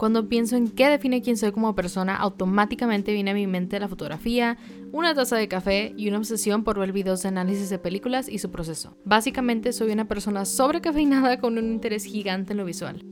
Cuando pienso en qué define quién soy como persona, automáticamente viene a mi mente la fotografía, una taza de café y una obsesión por ver videos de análisis de películas y su proceso. Básicamente soy una persona sobrecafeinada con un interés gigante en lo visual.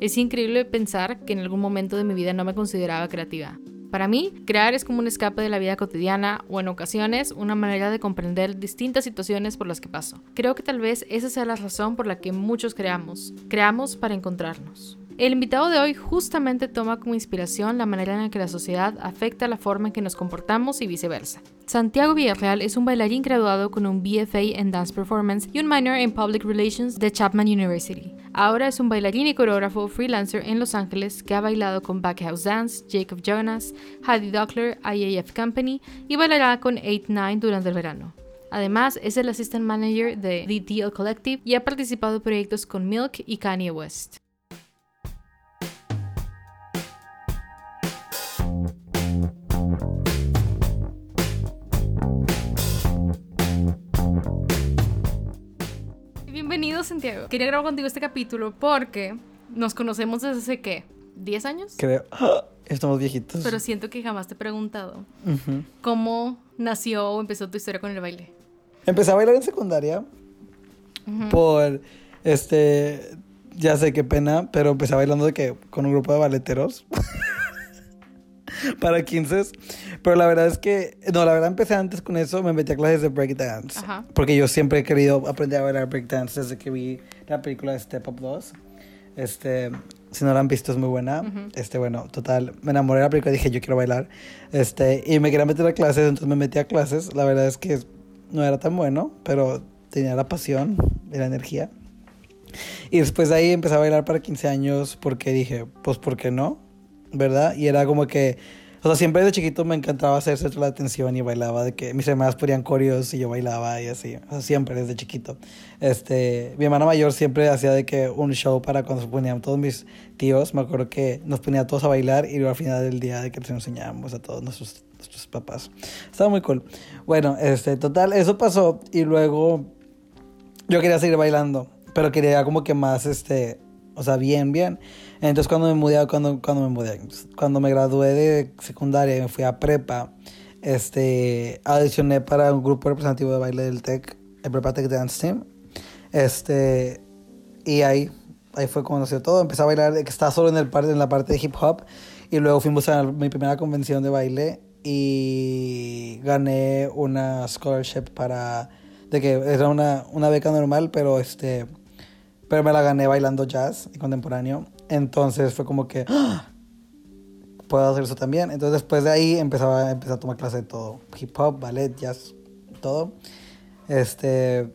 Es increíble pensar que en algún momento de mi vida no me consideraba creativa. Para mí, crear es como un escape de la vida cotidiana o en ocasiones una manera de comprender distintas situaciones por las que paso. Creo que tal vez esa sea la razón por la que muchos creamos. Creamos para encontrarnos. El invitado de hoy justamente toma como inspiración la manera en la que la sociedad afecta la forma en que nos comportamos y viceversa. Santiago Villarreal es un bailarín graduado con un BFA en Dance Performance y un minor en Public Relations de Chapman University. Ahora es un bailarín y coreógrafo freelancer en Los Ángeles que ha bailado con Backhouse Dance, Jacob Jonas, Heidi Dockler, IAF Company y bailará con 8-9 durante el verano. Además, es el assistant manager de The Deal Collective y ha participado en proyectos con Milk y Kanye West. Bienvenido, Santiago. Quería grabar contigo este capítulo porque nos conocemos desde hace, ¿qué? ¿10 años? Creo. Estamos viejitos. Pero siento que jamás te he preguntado cómo nació o empezó tu historia con el baile. Empecé a bailar en secundaria por, este, ya sé qué pena, pero empecé bailando de que con un grupo de balleteros para 15. Pero la verdad es que, no, la verdad empecé antes con eso, me metí a clases de breakdance. Ajá. Porque yo siempre he querido aprender a bailar breakdance desde que vi la película de Step Up 2. Este, si no la han visto es muy buena. Este, bueno, total, me enamoré de la película y dije, yo quiero bailar. Este, y me quería meter a clases, entonces me metí a clases. La verdad es que no era tan bueno, pero tenía la pasión y la energía. Y después de ahí empecé a bailar para 15 años porque dije, pues, ¿por qué no? ¿Verdad? Y era como que, o sea, siempre de chiquito me encantaba hacer centro de atención y bailaba, de que mis hermanas ponían coreos y yo bailaba y así, o sea, siempre desde chiquito. Este, mi hermana mayor siempre hacía de que un show para cuando se ponían todos mis tíos, me acuerdo que nos ponía todos a bailar y luego al final del día de que les enseñábamos a todos nuestros, nuestros papás. Estaba muy cool. Bueno, este, total, eso pasó y luego yo quería seguir bailando, pero quería como que más, este, o sea, bien, bien. Entonces cuando me mudé, cuando, cuando me mudé, cuando me gradué de secundaria y me fui a prepa, este, audicioné para un grupo representativo de baile del TEC, el Prepa Tech Dance Team. Este, y ahí, ahí fue cuando nació todo. Empecé a bailar, que estaba solo en, el par- en la parte de hip hop. Y luego fuimos a mi primera convención de baile y gané una scholarship para, de que era una, una beca normal, pero este, pero me la gané bailando jazz y contemporáneo. Entonces fue como que, ¡ah! puedo hacer eso también. Entonces después de ahí empezaba, empecé a tomar clase de todo. Hip hop, ballet, jazz, todo. Este,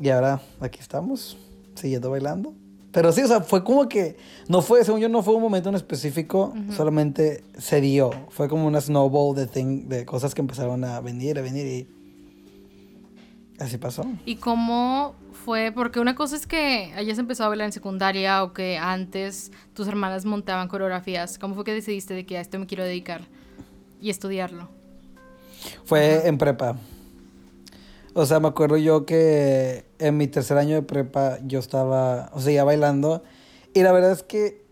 y ahora aquí estamos, siguiendo bailando. Pero sí, o sea, fue como que, no fue, según yo, no fue un momento en específico, solamente se dio. Fue como una snowball de, thing, de cosas que empezaron a venir, a venir y así pasó. ¿Y cómo fue? Porque una cosa es que hayas empezado a bailar en secundaria o que antes tus hermanas montaban coreografías. ¿Cómo fue que decidiste de que a esto me quiero dedicar y estudiarlo? Fue en prepa. O sea, me acuerdo yo que en mi tercer año de prepa yo estaba, o sea, ya bailando. Y la verdad es que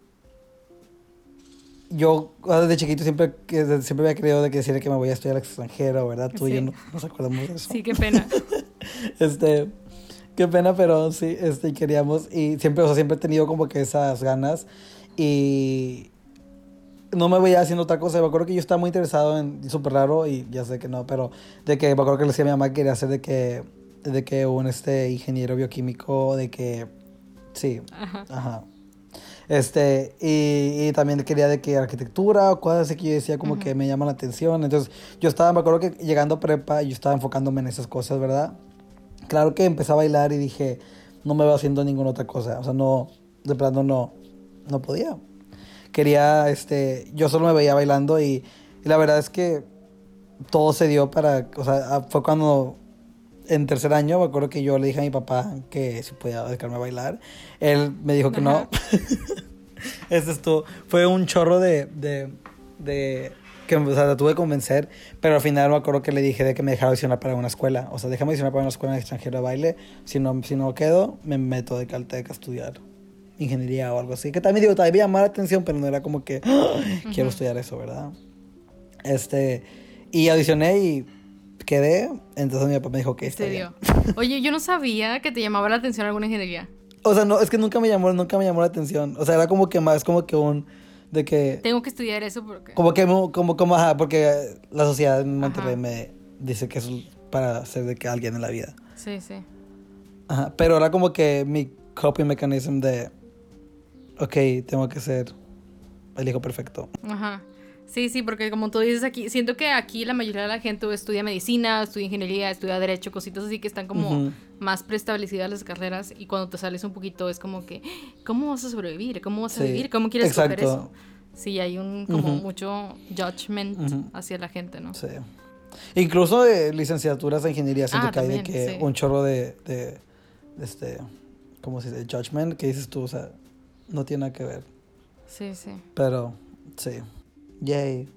yo desde chiquito siempre, siempre había querido de que decir que me voy a estudiar al extranjero, ¿verdad? Tú y yo no nos acordamos de eso. Sí, qué pena. Este, qué pena, pero sí, este, queríamos. Y siempre, o sea, siempre he tenido como que esas ganas. Y no me veía haciendo otra cosa. Me acuerdo que yo estaba muy interesado en, súper raro, y ya sé que no, pero de que me acuerdo que le decía a mi mamá que quería hacer de que, de que un este, ingeniero bioquímico, de que, sí, Ajá. Ajá. Este, y, y también quería de que arquitectura o cosas así que yo decía como que me llaman la atención. Entonces, yo estaba, me acuerdo que llegando a prepa, yo estaba enfocándome en esas cosas, ¿verdad? Claro que empecé a bailar y dije, no me veo haciendo ninguna otra cosa. O sea, no, de plano no, no podía. Quería, este, yo solo me veía bailando y, y la verdad es que todo se dio para, o sea, fue cuando en tercer año, me acuerdo que yo le dije a mi papá que si podía dedicarme a bailar. Él me dijo que no. Ajá. Este estuvo, fue un chorro de, de, de que o sea, la tuve que convencer, pero al final me acuerdo que le dije de que me dejara audicionar para una escuela. O sea, déjame audicionar para una escuela extranjera de baile. Si no, si no quedo, me meto de Caltech a estudiar. ingeniería o algo así. Que también digo, también me llamaba la atención, pero no era como que ¡Ah! quiero estudiar eso, ¿verdad? Este, y audicioné y quedé, entonces mi papá me dijo que está Oye, yo no sabía que te llamaba la atención alguna ingeniería. O sea, no, es que nunca me llamó, nunca me llamó la atención. O sea, era como que más como que un de que tengo que estudiar eso porque como que como como ajá, porque la sociedad en Monterrey me dice que es para ser de que alguien en la vida. Sí, sí. Ajá, pero era como que mi coping mechanism de ok, tengo que ser el hijo perfecto. Ajá. Sí, sí, porque como tú dices aquí, siento que aquí la mayoría de la gente estudia medicina, estudia ingeniería, estudia derecho, cositas así que están como más preestablecidas las carreras y cuando te sales un poquito es como que, ¿cómo vas a sobrevivir? ¿Cómo vas a vivir? ¿Cómo quieres Exacto. eso? Sí, hay un como mucho judgment hacia la gente, ¿no? Sí. Incluso de licenciaturas de ingeniería siento ah, que hay de que un chorro de, de, este, ¿cómo se dice? Judgment que dices tú, o sea, no tiene nada que ver. Sí, sí. Pero, sí. Yay.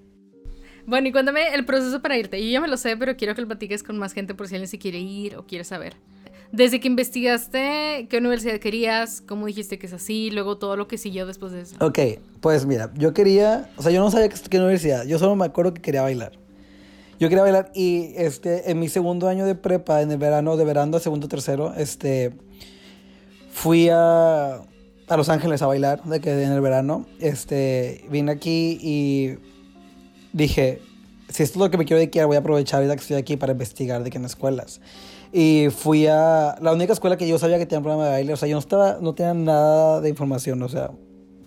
Bueno, y cuéntame el proceso para irte. Yo ya me lo sé, pero quiero que lo platiques con más gente por si alguien se quiere ir o quiere saber. Desde que investigaste qué universidad querías, cómo dijiste que es así, luego todo lo que siguió después de eso. Ok, pues mira, yo quería, o sea, yo no sabía qué, universidad, yo solo me acuerdo que quería bailar. Yo quería bailar y este, en mi segundo año de prepa, en el verano, de verano, segundo, tercero, este, fui a, a Los Ángeles a bailar de que en el verano. Este, vine aquí y dije, si esto es lo que me quiero dedicar, voy a aprovechar ahorita que estoy aquí para investigar de que en escuelas. Y fui a la única escuela que yo sabía que tenía un programa de baile, o sea, yo no estaba no tenía nada de información, o sea,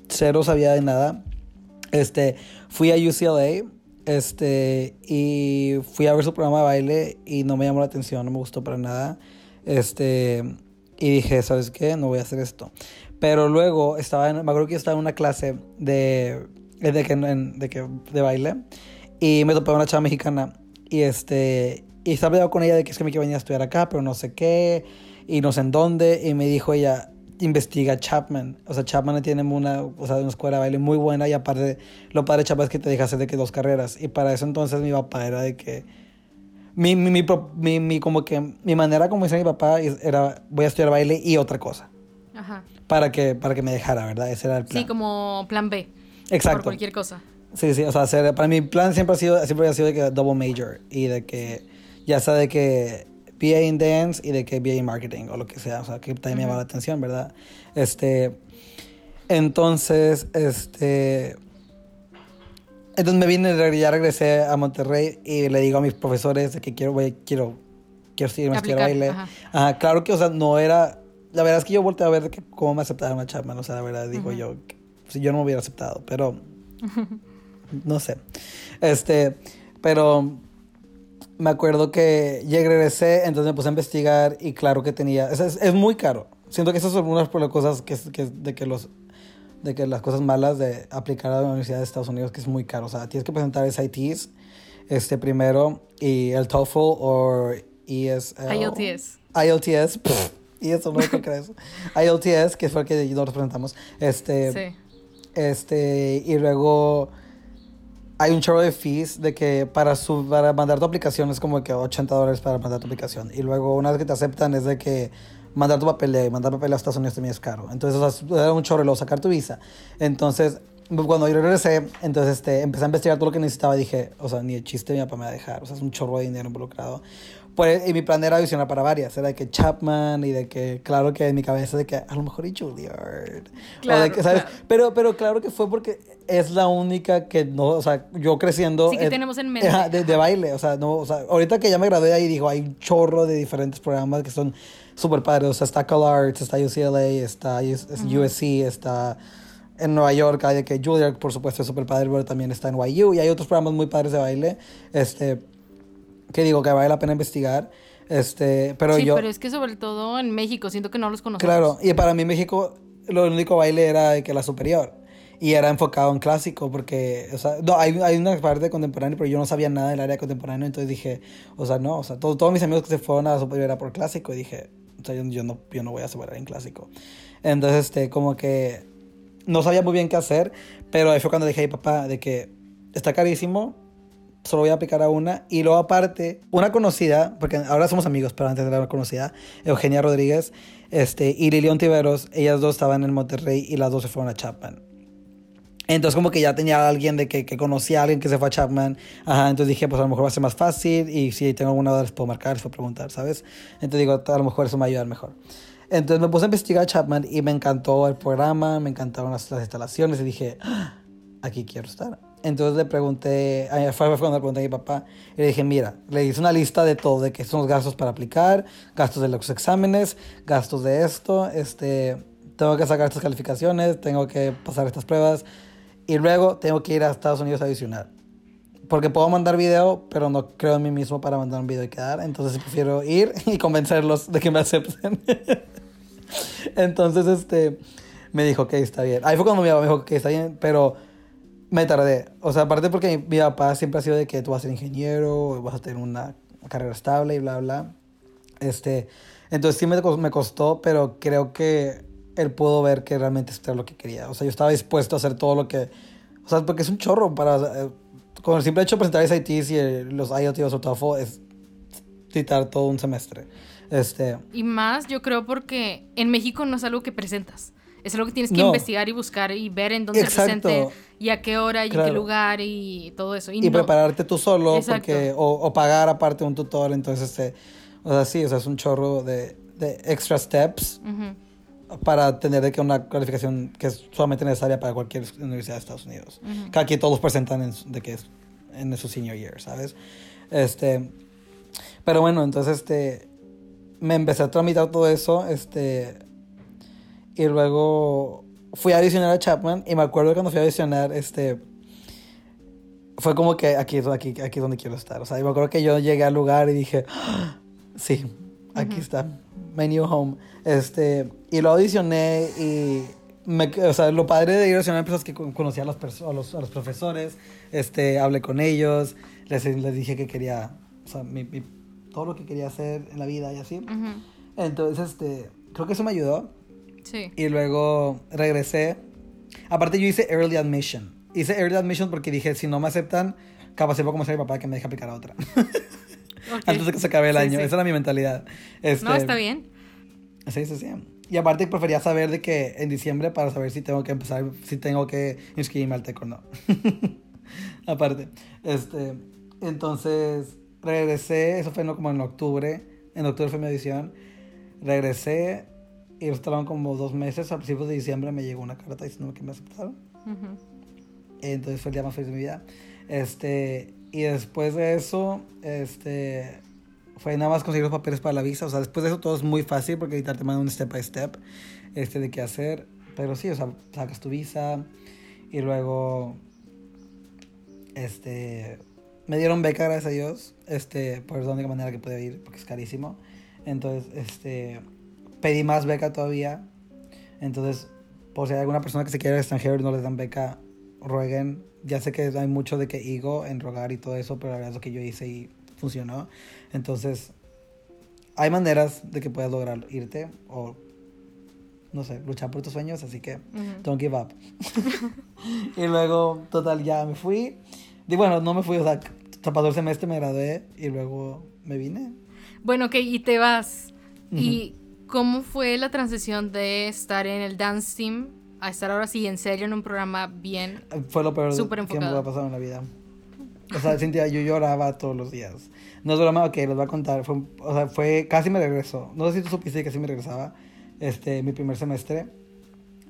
cero sabía de nada. Este, fui a UCLA, este, y fui a ver su programa de baile y no me llamó la atención, no me gustó para nada. Este, y dije, ¿sabes qué? No voy a hacer esto. Pero luego estaba en, me acuerdo que yo estaba en una clase de, de, que, de, que, de baile y me topé una chava mexicana y este y estaba hablando con ella de que es que me quiero venir a estudiar acá, pero no sé qué y no sé en dónde y me dijo ella investiga Chapman. O sea, Chapman tiene una, o sea, una escuela de baile muy buena y aparte lo padre de Chapman es que te deja hacer de que dos carreras. Y para eso entonces mi papá era de que... Mi, mi, mi, mi, como que mi manera como decía mi papá era voy a estudiar baile y otra cosa. Ajá para que, para que me dejara, ¿verdad? Ese era el plan. Sí, como plan B. Exacto. Por cualquier cosa. Sí, sí, o sea, para mi plan siempre ha sido, siempre ha sido de que double major y de que ya sea de que BA in dance y de que BA in marketing o lo que sea, o sea, que también me llama la atención, ¿verdad? Este, entonces, este, entonces me vine, ya regresé a Monterrey y le digo a mis profesores de que quiero, voy, quiero, quiero seguir a baile. Ajá. claro que, o sea, no era, la verdad es que yo volteé a ver que cómo me aceptaron a Chapman. O sea, la verdad digo yo, si yo no me hubiera aceptado, pero no sé. Este, pero me acuerdo que llegué, regresé, entonces me puse a investigar y claro que tenía, es, es, muy caro. Siento que esas son unas de las cosas que, que, de que los de que las cosas malas de aplicar a la Universidad de Estados Unidos que es muy caro. O sea, tienes que presentar SATs este primero y el TOEFL o ESL. IELTS. IELTS y eso no es lo que crees. ILTS, que fue el que nosotros presentamos. Este, sí. Este, y luego hay un chorro de fees de que para, su, para mandar tu aplicación es como que 80 dólares para mandar tu aplicación. Y luego una vez que te aceptan es de que mandar tu papel y mandar papel a Estados Unidos también es caro. Entonces, o sea, era un chorro luego sacar tu visa. Entonces, cuando yo regresé, entonces este, empecé a investigar todo lo que necesitaba dije, o sea, ni el chiste mi papá me va a dejar. O sea, es un chorro de dinero involucrado. Pues, y mi plan era audicionar para varias. Era de que Chapman y de que, claro que en mi cabeza de que a lo mejor y Juilliard. Claro, ¿sabes? Pero, pero claro que fue porque es la única que no, o sea, yo creciendo. Sí que tenemos en mente. De, baile, o sea, no, o sea, ahorita que ya me gradué ahí, digo, hay un chorro de diferentes programas que son súper padres. O sea, está CalArts, está UCLA, está USC, está en Nueva York hay de que Juilliard, por supuesto, es súper padre, pero también está en YU y hay otros programas muy padres de baile. Este, que digo que vale la pena investigar. Este, pero sí, yo... pero es que sobre todo en México, siento que no los conocemos. Claro, y para mí México lo único baile era que la superior. Y era enfocado en clásico, porque, o sea, no, hay, hay una parte de contemporáneo, pero yo no sabía nada del área contemporáneo, entonces dije, o sea, no, o sea, todos mis amigos que se fueron a la superior era por clásico, y dije, o sea, yo, no, yo no voy a superar en clásico. Entonces, este, como que no sabía muy bien qué hacer, pero ahí fue cuando dije, papá, de que está carísimo, solo voy a aplicar a una. Y luego aparte, una conocida, porque ahora somos amigos, pero antes era una conocida, Eugenia Rodríguez este, y Lilian Tiveros, ellas dos estaban en Monterrey y las dos se fueron a Chapman. Entonces como que ya tenía alguien de que, que conocía a alguien que se fue a Chapman. Ajá, entonces dije, pues a lo mejor va a ser más fácil y si tengo alguna duda les puedo marcar, les puedo preguntar, ¿sabes? Entonces digo, a lo mejor eso me va a ayudar mejor. Entonces me puse a investigar Chapman y me encantó el programa, me encantaron las, las instalaciones y dije, ¡Ah! aquí quiero estar. Entonces le pregunté, fue cuando le pregunté a mi papá, y le dije, mira, le hice una lista de todo, de que son los gastos para aplicar, gastos de los exámenes, gastos de esto, este, tengo que sacar estas calificaciones, tengo que pasar estas pruebas, y luego tengo que ir a Estados Unidos a adicionar. Porque puedo mandar video, pero no creo en mí mismo para mandar un video y quedar. Entonces prefiero ir y convencerlos de que me acepten. Entonces, este, me dijo que está bien. Ahí fue cuando mi papá me dijo que está bien, pero me tardé. O sea, aparte porque mi, papá siempre ha sido de que tú vas a ser ingeniero, vas a tener una carrera estable y bla, bla. Este, entonces sí me, me costó, pero creo que él pudo ver que realmente era lo que quería. O sea, yo estaba dispuesto a hacer todo lo que... O sea, porque es un chorro para... Eh, con el simple hecho de presentar SATs y los IoT o TOEFL es citar todo un semestre. Este... Y más, yo creo, porque en México no es algo que presentas. Es algo que tienes que investigar y buscar y ver en dónde se presente y a qué hora y en qué lugar y todo eso. Y, prepararte tú solo porque, o, pagar aparte un tutor. Entonces, este, o sea, sí, o sea, es un chorro de, de extra steps para tener de que una calificación que es solamente necesaria para cualquier universidad de Estados Unidos. Que aquí todos presentan en, de que es en su senior year, ¿sabes? Este, pero bueno, entonces, este, me empecé a tramitar todo eso, este y luego fui a audicionar a Chapman y me acuerdo cuando fui a audicionar, este, fue como que aquí, aquí, aquí es donde quiero estar. O sea, y me acuerdo que yo llegué al lugar y dije, ah, sí, aquí está, my new home. Este, y lo audicioné y me, o sea, lo padre de ir a audicionar es que conocí a los, a los, a los, profesores, este, hablé con ellos, les, les dije que quería, o sea, mi, todo lo que quería hacer en la vida y así. Entonces, este, creo que eso me ayudó. Y luego regresé. Aparte yo hice early admission. Hice early admission porque dije, si no me aceptan, capaz se como ser mi papá que me deja aplicar a otra. Antes de que se acabe el año. Esa era mi mentalidad. Este, no, está bien. Sí, sí, sí. Y aparte prefería saber de que en diciembre para saber si tengo que empezar, si tengo que inscribirme al TEC o no. aparte. Este, entonces regresé, eso fue no, como en octubre. En octubre fue mi edición. Regresé y estaban como dos meses. A principios de diciembre me llegó una carta diciendo que me aceptaron. Entonces fue el día más feliz de mi vida. Este, y después de eso, este, fue nada más conseguir los papeles para la visa. O sea, después de eso todo es muy fácil porque ahorita te mandan un step by step este, de qué hacer. Pero sí, o sea, sacas tu visa y luego, este, me dieron beca, gracias a Dios. Este, por la única manera que pude ir porque es carísimo. Entonces, este, pedí más beca todavía. Entonces, por si hay alguna persona que se quiere al extranjero y no les dan beca, rueguen. Ya sé que hay mucho de que ego en rogar y todo eso, pero la verdad es lo que yo hice y funcionó. Entonces, hay maneras de que puedas lograr irte o, no sé, luchar por tus sueños, así que don't give up. y luego, total, ya me fui. Y bueno, no me fui, o sea, pasó el semestre, me gradué y luego me vine. Bueno, ok, y te vas. ¿Y ¿Cómo fue la transición de estar en el dance team a estar ahora sí en serio en un programa bien Fue lo peor que me ha pasado en la vida. O sea, Cintia, yo lloraba todos los días. No es broma, ok, les voy a contar. Fue, o sea, fue, casi me regresó. No sé si tú supiste que casi me regresaba, este, mi primer semestre.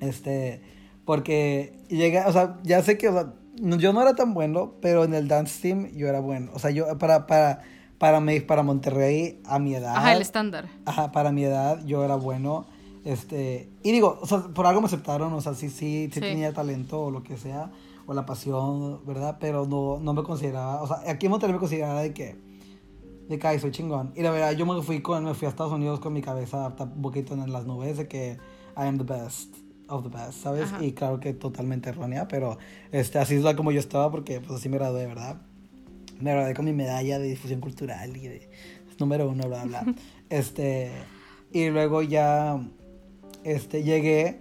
Este, porque llegué, o sea, ya sé que, o sea, yo no era tan bueno, pero en el dance team yo era bueno. O sea, yo, para, para, para, mí, para Monterrey a mi edad. Ajá, el estándar. Ajá, para mi edad yo era bueno. Este, y digo, o sea, por algo me aceptaron, o sea, sí, sí, sí, tenía talento o lo que sea, o la pasión, ¿verdad? Pero no, no me consideraba, o sea, aquí en Monterrey me consideraba de que, de que, soy chingón. Y la verdad, yo me fui, con, me fui a Estados Unidos con mi cabeza un poquito en las nubes de que I am the best of the best, ¿sabes? Y claro que totalmente errónea, pero este, así es la como yo estaba porque pues así me gradué, ¿verdad? Me gradué con mi medalla de difusión cultural y de número uno, bla, bla. este, y luego ya este, llegué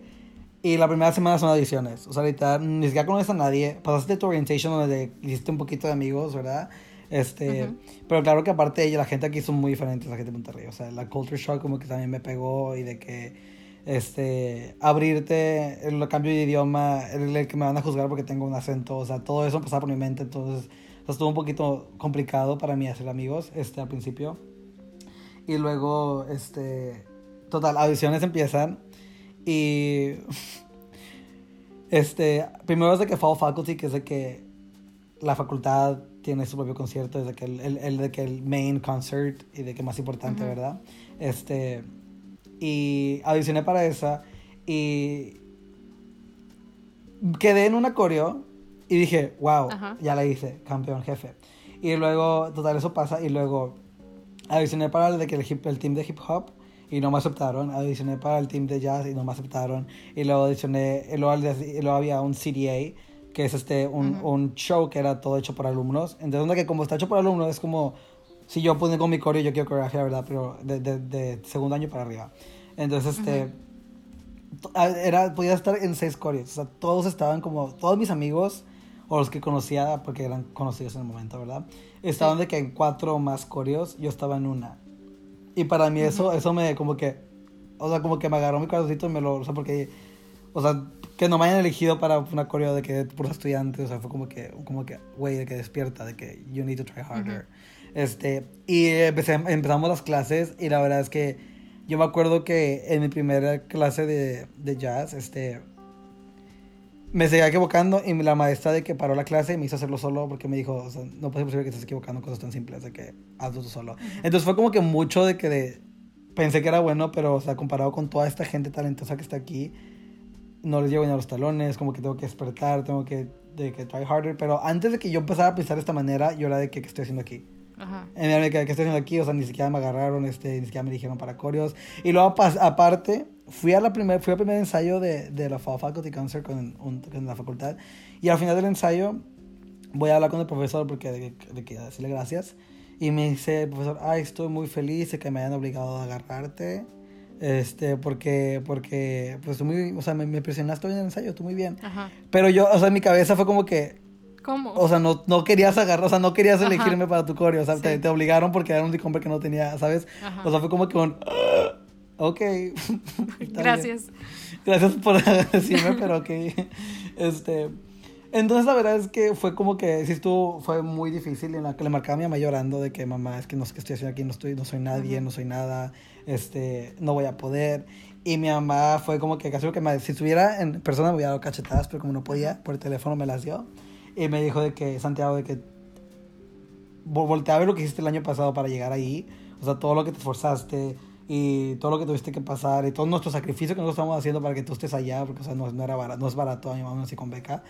Y la primera semana son audiciones. O sea, ahorita ni siquiera conoces a nadie. Pasaste tu orientation donde hiciste un poquito de amigos, ¿verdad? Este, pero claro que aparte de ella, la gente aquí son muy diferentes, la gente de Monterrey. O sea, la culture shock como que también me pegó y de que, este, abrirte, el cambio de idioma, el, que me van a juzgar porque tengo un acento, o sea, todo eso pasaba por mi mente, entonces, estuvo un poquito complicado para mí hacer amigos, este, al principio. Y luego, este, total, audiciones empiezan y, este, primero es de que Fall Faculty, que es de que la facultad tiene su propio concierto, desde que el, el, de que el main concert y de que más importante, ¿verdad? Este, y audicioné para esa y quedé en una coreo y dije, wow, ya la hice, campeón jefe. Y luego, total, eso pasa y luego audicioné para el, de que el, hip, el team de hip hop y no me aceptaron. Audicioné para el team de jazz y no me aceptaron. Y luego audicioné, y luego, y luego había un CDA que es este, un, un, show que era todo hecho por alumnos. Entonces, que como está hecho por alumnos, es como si yo pongo mi coreo, yo quiero coreografía, ¿verdad? Pero de, de, de, segundo año para arriba. Entonces, este, era, podía estar en seis coreos. O sea, todos estaban como, todos mis amigos, o los que conocía, porque eran conocidos en el momento, ¿verdad? Estaban de que en cuatro más coreos, yo estaba en una. Y para mí eso, eso me, como que, o sea, como que me agarró mi corazoncito y me lo, o sea, porque, o sea, que no me hayan elegido para una coreo de que por estudiantes, o sea, fue como que, como que, güey, de que despierta, de que you need to try harder. Este, y empecé, empezamos las clases y la verdad es que yo me acuerdo que en mi primera clase de, de jazz, este, me seguía equivocando y la maestra de que paró la clase y me hizo hacerlo solo porque me dijo, o sea, no puede ser que estés equivocando cosas tan simples de que hazlo tú solo. Entonces fue como que mucho de que de, pensé que era bueno, pero o sea, comparado con toda esta gente talentosa que está aquí, no les llevo ni a los talones, como que tengo que despertar, tengo que, de que try harder, pero antes de que yo empezara a pensar de esta manera, yo era de que, ¿qué estoy haciendo aquí? Ajá. En el que, ¿qué estoy haciendo aquí? O sea, ni siquiera me agarraron, este, ni siquiera me dijeron para coreos. Y luego, aparte, fui, a la primer, fui al primer ensayo de, de la Faculty Concert con, con, la facultad. Y al final del ensayo, voy a hablar con el profesor porque de, de, decirle gracias. Y me dice el profesor, ay, estoy muy feliz de que me hayan obligado a agarrarte. Este, porque, porque, pues tú muy, o sea, me, me presionaste en el ensayo, tú muy bien. Ajá. Pero yo, o sea, en mi cabeza fue como que... ¿Cómo? O sea, no, no querías agarrar, o sea, no querías elegirme para tu coreo, o sea, te, te, obligaron porque era un hombre que no tenía, ¿sabes? Ajá. O sea, fue como que un... Ah, ok. Gracias. Gracias por decirme, pero ok. Este... Entonces la verdad es que fue como que sí estuvo, fue muy difícil en la que le marcaba a mi mamá llorando de que mamá, es que no sé qué estoy haciendo aquí, no estoy, no soy nadie, no soy nada, este, no voy a poder. Y mi mamá fue como que casi que me, si estuviera en persona me hubiera dado cachetadas, pero como no podía, por el teléfono me las dio. Y me dijo de que, Santiago, de que voltea a ver lo que hiciste el año pasado para llegar ahí. O sea, todo lo que te esforzaste y todo lo que tuviste que pasar y todo nuestro sacrificio que nosotros estamos haciendo para que tú estés allá, porque o sea, no, no, era barato, no es barato, a mi mamá así con beca.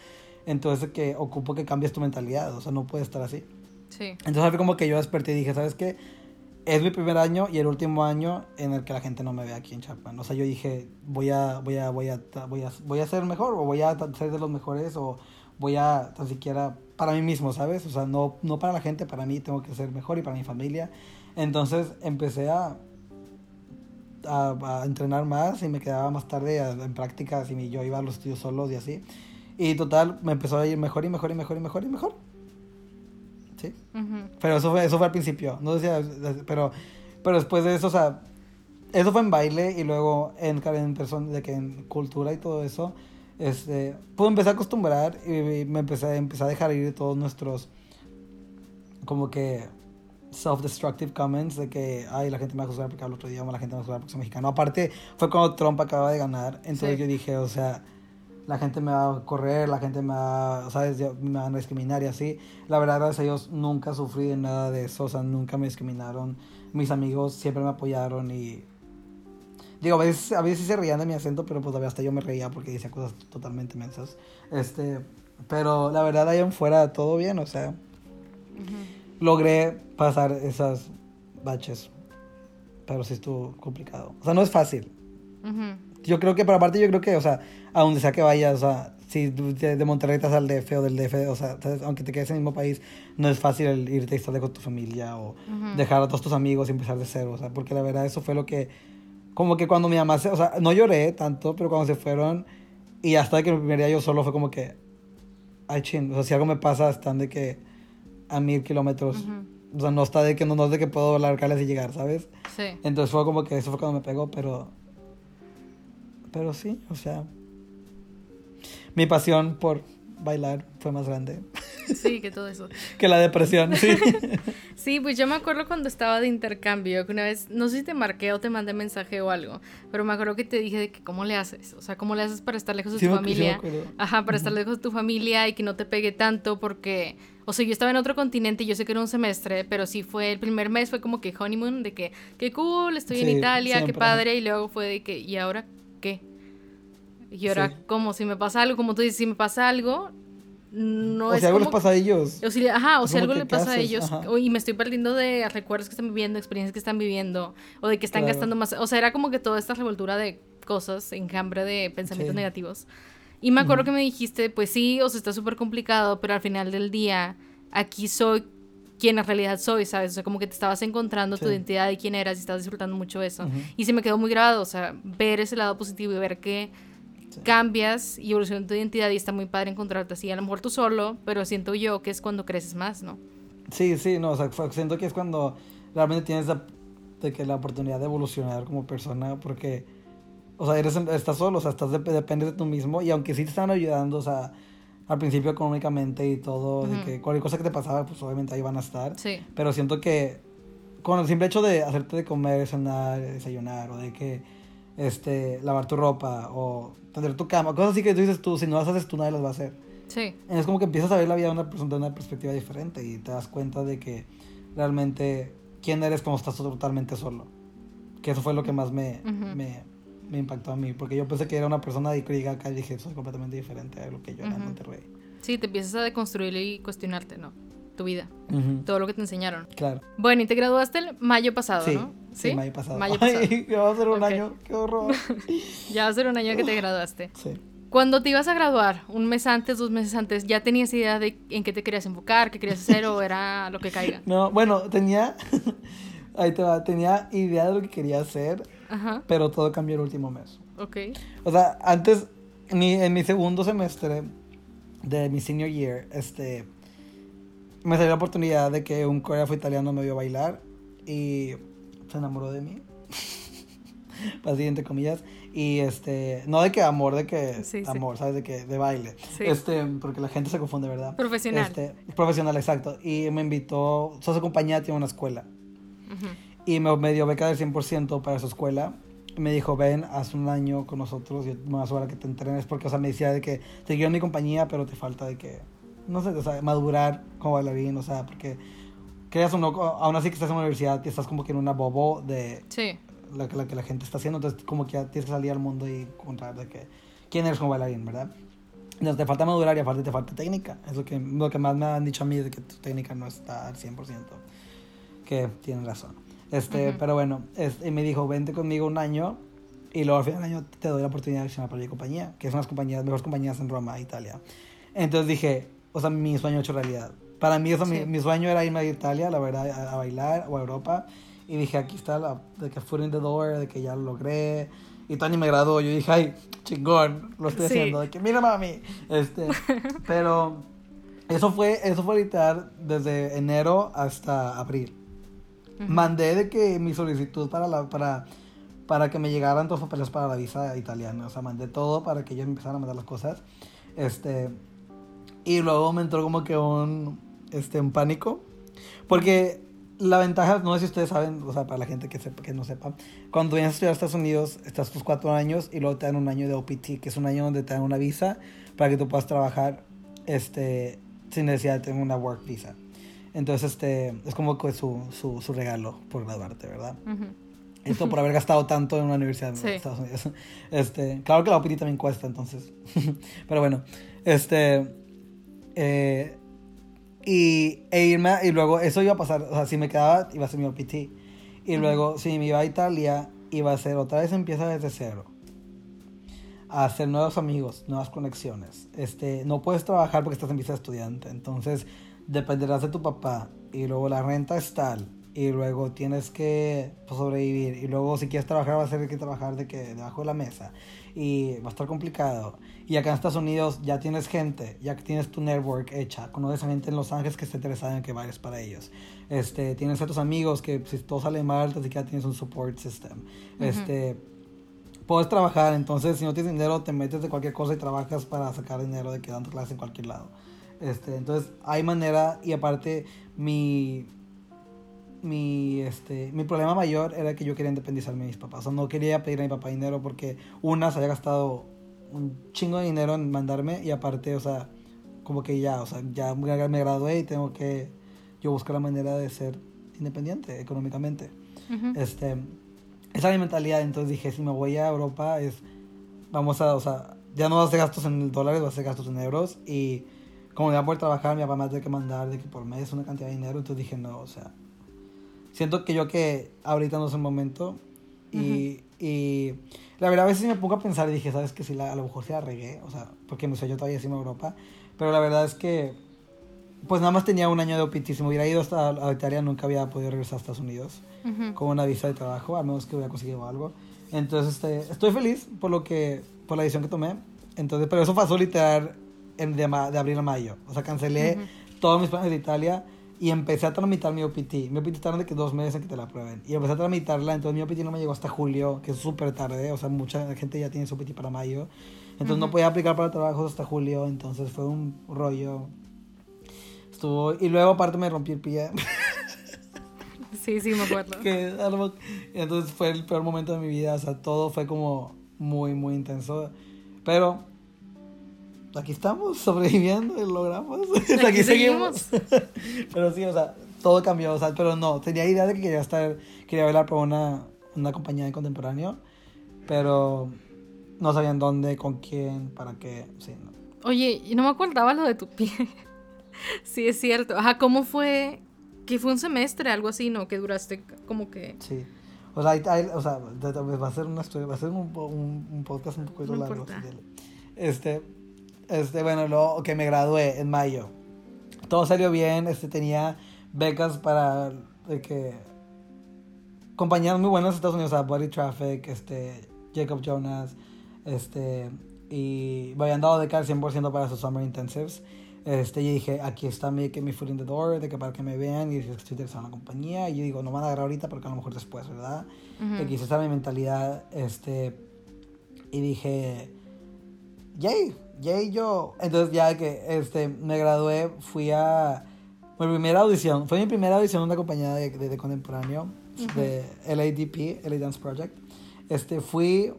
Entonces, que ocupo que cambies tu mentalidad, o sea, no puede estar así. Sí. Entonces, fue como que yo desperté y dije, ¿sabes qué? es mi primer año y el último año en el que la gente no me ve aquí en Chapman. O sea, yo dije, voy a, voy a, voy a, voy a, voy a ser mejor o voy a ser de los mejores o voy a tan siquiera para mí mismo, ¿sabes? O sea, no, no para la gente, para mí tengo que ser mejor y para mi familia. Entonces empecé a, a, entrenar más y me quedaba más tarde en prácticas y yo iba a los estudios solos y así. Y total, me empezó a ir mejor y mejor y mejor y mejor y mejor. ¿sí? Pero eso fue, eso fue al principio, no decía, pero, pero después de eso, o sea, eso fue en baile y luego en, en persona, de que en cultura y todo eso, este, pues empecé a acostumbrar y, me empecé, empecé a dejar ir todos nuestros, como que, self-destructive comments de que, ay, la gente me va a juzgar porque hablo otro idioma, la gente me va a juzgar porque soy mexicano. Aparte, fue cuando Trump acaba de ganar, entonces yo dije, o sea, la gente me va a correr, la gente me va, ¿sabes? me van a discriminar y así. La verdad, gracias a Dios, nunca sufrí de nada de eso, o sea, nunca me discriminaron. Mis amigos siempre me apoyaron y... Digo, a veces, a veces sí se reían de mi acento, pero pues hasta yo me reía porque decía cosas totalmente mensas. Este, pero la verdad, ahí en fuera, todo bien, o sea... Logré pasar esas baches, pero sí estuvo complicado. O sea, no es fácil. Yo creo que, pero aparte yo creo que, o sea, a donde sea que vayas, o sea, si de Monterrey estás al DF o del DF, o sea, aunque te quedes en el mismo país, no es fácil irte y estar con tu familia o dejar a todos tus amigos y empezar de cero, o sea, porque la verdad eso fue lo que, como que cuando mi mamá se, o sea, no lloré tanto, pero cuando se fueron, Y hasta que el primer día yo solo fue como que, ay, chin, o sea, si algo me pasa, están de que a mil kilómetros. O sea, no está de que no, no es de que puedo largarles y llegar, ¿sabes? Sí. Entonces fue como que eso fue cuando me pegó, pero. Pero sí, o sea. Mi pasión por bailar fue más grande Sí, que todo eso. que la depresión, sí. Sí, pues yo me acuerdo cuando estaba de intercambio, que una vez, no sé si te marqué o te mandé mensaje o algo, pero me acuerdo que te dije de que cómo le haces, o sea, cómo le haces para estar lejos de Sí tu familia. Ajá, para estar lejos de tu familia y que no te pegue tanto porque, o sea, yo estaba en otro continente y yo sé que era un semestre, pero sí fue el primer mes fue como que honeymoon, de que, qué cool, estoy en Sí, Italia, qué padre, y luego fue de que, ¿y ahora qué? Y ahora, Sí. ¿cómo? Si me pasa algo, como tú dices, si me pasa algo, no o es si algo les como- pasa a ellos. o si, ajá, o como algo le ¿qué pasa a haces? ellos Ajá. o- y me estoy perdiendo de recuerdos que están viviendo, experiencias que están viviendo o de que están Claro. gastando más. O sea, era como que toda esta revoltura de cosas, enjambre de pensamientos Sí. negativos. Y me acuerdo que me dijiste, pues sí, o sea, está súper complicado, pero al final del día, aquí soy quien en realidad soy, ¿sabes? O sea, como que te estabas encontrando tu Sí. identidad y quién eras y estabas disfrutando mucho eso. Ujú. Y se me quedó muy grabado, o sea, ver ese lado positivo y ver que Sí. cambias y evolucionas tu identidad y está muy padre encontrarte así. A lo mejor tú solo, pero siento yo que es cuando creces más, ¿no? Sí, sí, no, o sea, siento que es cuando realmente tienes la, de que la oportunidad de evolucionar como persona, porque, o sea, eres, estás solo, o sea, estás dep- dependes de tú mismo, y aunque sí te están ayudando, o sea, al principio económicamente y todo, de que cualquier cosa que te pasaba, pues obviamente ahí van a estar, Sí. pero siento que con el simple hecho de hacerte de comer, cenar, desayunar, o de que, este, lavar tu ropa, o tener tu cama, cosas así que tú dices tú, si no las haces tú, nadie las va a hacer. Sí. Es como que empiezas a ver la vida de una persona de una perspectiva diferente y te das cuenta de que realmente quién eres cuando estás totalmente solo. Que eso fue lo que más me, Ujú. me, me impactó a mí. Porque yo pensé que era una persona y que llega acá y dije, soy completamente diferente a lo que yo era en Ujú. Monterrey. Sí, te empiezas a deconstruir y cuestionarte, ¿no? Tu vida, todo lo que te enseñaron. Claro. Bueno, y te graduaste el mayo pasado, Sí, ¿no? sí, mayo pasado. Mayo pasado. Ay, ya va a ser un año, qué horror. Ya va a ser un año que te graduaste. Sí. Cuando te ibas a graduar, un mes antes, dos meses antes, ¿ya tenías idea de en qué te querías enfocar, qué querías hacer o era lo que caiga? No, bueno, tenía, ahí te va, tenía idea de lo que quería hacer, Ajá, pero todo cambió el último mes. ok. O sea, antes, mi, en mi segundo semestre de mi senior year, este, me salió la oportunidad de que un coreógrafo italiano me vio bailar y se enamoró de mí. Así, entre comillas. Y este, no de que amor, de que Sí, sí. amor, ¿sabes? De que de baile. Sí. Este, porque la gente se confunde, ¿verdad? Profesional. Este, profesional, exacto. Y me invitó, o sea, su compañía tiene una escuela. Ujú. Y me, me dio beca del 100% para su escuela. Y me dijo, ven, haz un año con nosotros y más hora que te entrenes. Porque, o sea, me decía de que te quiero en mi compañía, pero te falta de que, no sé, o sea, madurar como bailarín, o sea, porque creas uno, aún así que estás en la universidad, estás como que en una bobo de Sí, la, que- la que la gente está haciendo. Entonces, como que ya tienes que salir al mundo y encontrar de que, quién eres como bailarín, ¿verdad? Entonces, te falta madurar y aparte te falta técnica. Es lo que, lo que más me han dicho a mí, de que tu técnica no está al 100%. Que tienen razón. Este, pero bueno, es- y me dijo, vente conmigo un año y luego al final del año te doy la oportunidad de accionar para mi compañía, que son las compañías, mejores compañías en Roma, Italia. Entonces dije, o sea, mi sueño hecho realidad. Para mí, eso, mi, Sí. mi sueño era irme a Italia, la verdad, a, a bailar o a Europa. Y dije, aquí está, la, de que foot in the door, de que ya lo logré. Y Tony me graduó. Yo dije, ay, chingón, lo estoy Sí. haciendo. De que, mira, mami. Este, pero eso fue, eso fue literal desde enero hasta abril. Ujú. Mandé de que mi solicitud para la para para que me llegaran todos los papeles para la visa italiana, o sea, mandé todo para que ellos empezaran a mandar las cosas. Este y luego me entró como que un este un pánico porque la ventaja, no sé si ustedes saben, o sea, para la gente que, sepa, que no sepa, cuando vienes a estudiar a Estados Unidos, estás tus cuatro años y luego te dan un año de OPT, que es un año donde te dan una visa para que tú puedas trabajar este, sin necesidad de tener una work visa. Entonces, este, es como que su, su, su regalo por graduarte, ¿verdad? Ujú. Esto por haber gastado tanto en una universidad Sí. de Estados Unidos. Este, claro que la OPT también cuesta, entonces. Pero bueno, este. Eh, y, e irme, y luego eso iba a pasar, o sea, si me quedaba, iba a ser mi OPT. Y luego, si me iba a Italia, iba a ser otra vez empieza desde cero. A hacer nuevos amigos, nuevas conexiones. Este, no puedes trabajar porque estás en visa de estudiante, entonces dependerás de tu papá. Y luego la renta es tal. y luego tienes que pues, sobrevivir y luego si quieres trabajar vas a tener que trabajar de que debajo de la mesa y va a estar complicado y acá en Estados Unidos ya tienes gente ya tienes tu network hecha. Conoces a gente en Los Ángeles que está interesada en que vayas para ellos. Este tienes a tus amigos que si todo sale mal te siquiera tienes un support system. Este puedes trabajar entonces si no tienes dinero te metes de cualquier cosa y trabajas para sacar dinero de que dan clase en cualquier lado. Este entonces hay manera y aparte mi mi, este, mi problema mayor era que yo quería independizarme de mis papás. O no quería pedir a mi papá dinero porque una se había gastado un chingo de dinero en mandarme y aparte, o sea, como que ya, o sea, ya me gradué y tengo que yo buscar la manera de ser independiente económicamente. este, esa es mi mentalidad. Entonces dije, si me voy a Europa es, vamos a, o sea, ya no vas a hacer gastos en dólares, vas a hacer gastos en euros y como ya por trabajar, mi papá me tiene que mandar de que por mes una cantidad de dinero, entonces dije, no, o sea, siento que yo que ahorita no es el momento. Y, y la verdad, a veces me pongo a pensar y dije, ¿sabes que Si la, a lo mejor se la regué, o sea, porque me soy yo todavía encima de Europa. Pero la verdad es que, pues nada más tenía un año de OPT. Si me hubiera ido hasta a Italia, nunca había podido regresar a Estados Unidos con una visa de trabajo, a menos que hubiera conseguido algo. Entonces, este, estoy feliz por lo que, por la decisión que tomé. Entonces, pero eso pasó literal en, de, de abril a mayo. O sea, cancelé todos mis planes de Italia y empecé a tramitar mi OPT. Mi OPT tarda que dos meses en que te la aprueben. Y empecé a tramitarla, entonces mi OPT no me llegó hasta julio, que es súper tarde, o sea, mucha gente ya tiene su OPT para mayo. Entonces no podía aplicar para trabajos hasta julio, entonces fue un rollo. Estuvo... Y luego aparte me rompí el pie. Sí, sí, me acuerdo. que, entonces fue el peor momento de mi vida, o sea, todo fue como muy, muy intenso. Pero aquí estamos sobreviviendo y logramos. Aquí, seguimos. pero sí, o sea, todo cambió, o sea, pero no, tenía idea de que quería estar, quería bailar por una, una compañía de contemporáneo, pero no sabían dónde, con quién, para qué, sí, no. Oye, no me acordaba lo de tu pie. sí, es cierto. Ajá, ¿cómo fue? Que fue un semestre, algo así, ¿no? Que duraste como que... Sí. O sea, o sea va a ser una va a ser un, un, podcast un poco largo. Este, este, bueno, luego que me gradué en mayo. Todo salió bien, este, tenía becas para de que compañías muy buenas en Estados Unidos, o Body Traffic, este, Jacob Jonas, este, y me habían dado becas 100% para sus Summer Intensives. Este, y dije, aquí está mi, que mi foot in the door, de que para que me vean y estoy interesado en la compañía. Y yo digo, no van a agarrar ahorita, porque a lo mejor después, ¿verdad? Uh -huh. esa mi mentalidad, este, y dije, yay, yay yo. Entonces ya que este, me gradué, fui a mi primera audición. Fue mi primera audición en una compañía de, de, contemporáneo, de LADP, LA Dance Project. Este, fui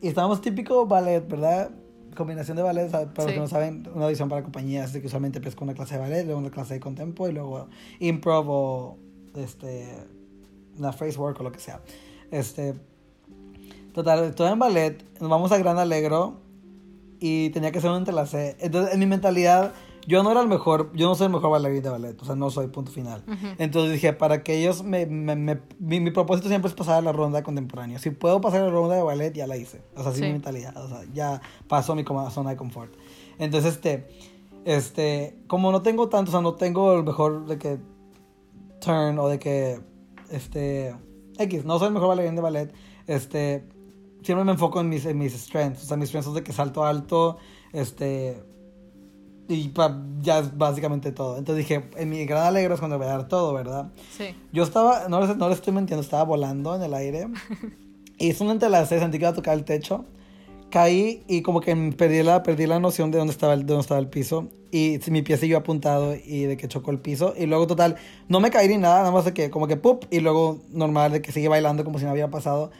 y estábamos típico ballet, ¿verdad? Combinación de ballet, para los que no saben, una audición para compañías de que usualmente con una clase de ballet, luego una clase de contempo y luego improv o este, una phrase work o lo que sea. Este, total, todo en ballet, nos vamos a Gran Alegro y tenía que ser un entrelace. Entonces, en mi mentalidad, yo no era el mejor, yo no soy el mejor bailarín de ballet, o sea, no soy punto final. Entonces dije, para que ellos me, me, mi, mi, propósito siempre es pasar a la ronda contemporánea. Si puedo pasar a la ronda de ballet, ya la hice. O sea, así sí. mi mentalidad, o sea, ya paso mi zona de confort. Entonces, este, este, como no tengo tanto, o sea, no tengo el mejor de que turn o de que, este, X, no soy el mejor bailarín de ballet, este, siempre me enfoco en mis, en mis strengths. O sea, mis strengths son de que salto alto, este. Y ya es básicamente todo. Entonces dije, en mi gran alegro es cuando voy a dar todo, ¿verdad? Sí. Yo estaba, no les, no les estoy mintiendo, estaba volando en el aire. y es un entrelace, sentí que iba a tocar el techo. Caí y como que perdí la, perdí la noción de dónde estaba el, de dónde estaba el piso. Y mi pie siguió apuntado y de que chocó el piso. Y luego, total, no me caí ni nada, nada más de que como que ¡pup! Y luego normal de que sigue bailando como si no había pasado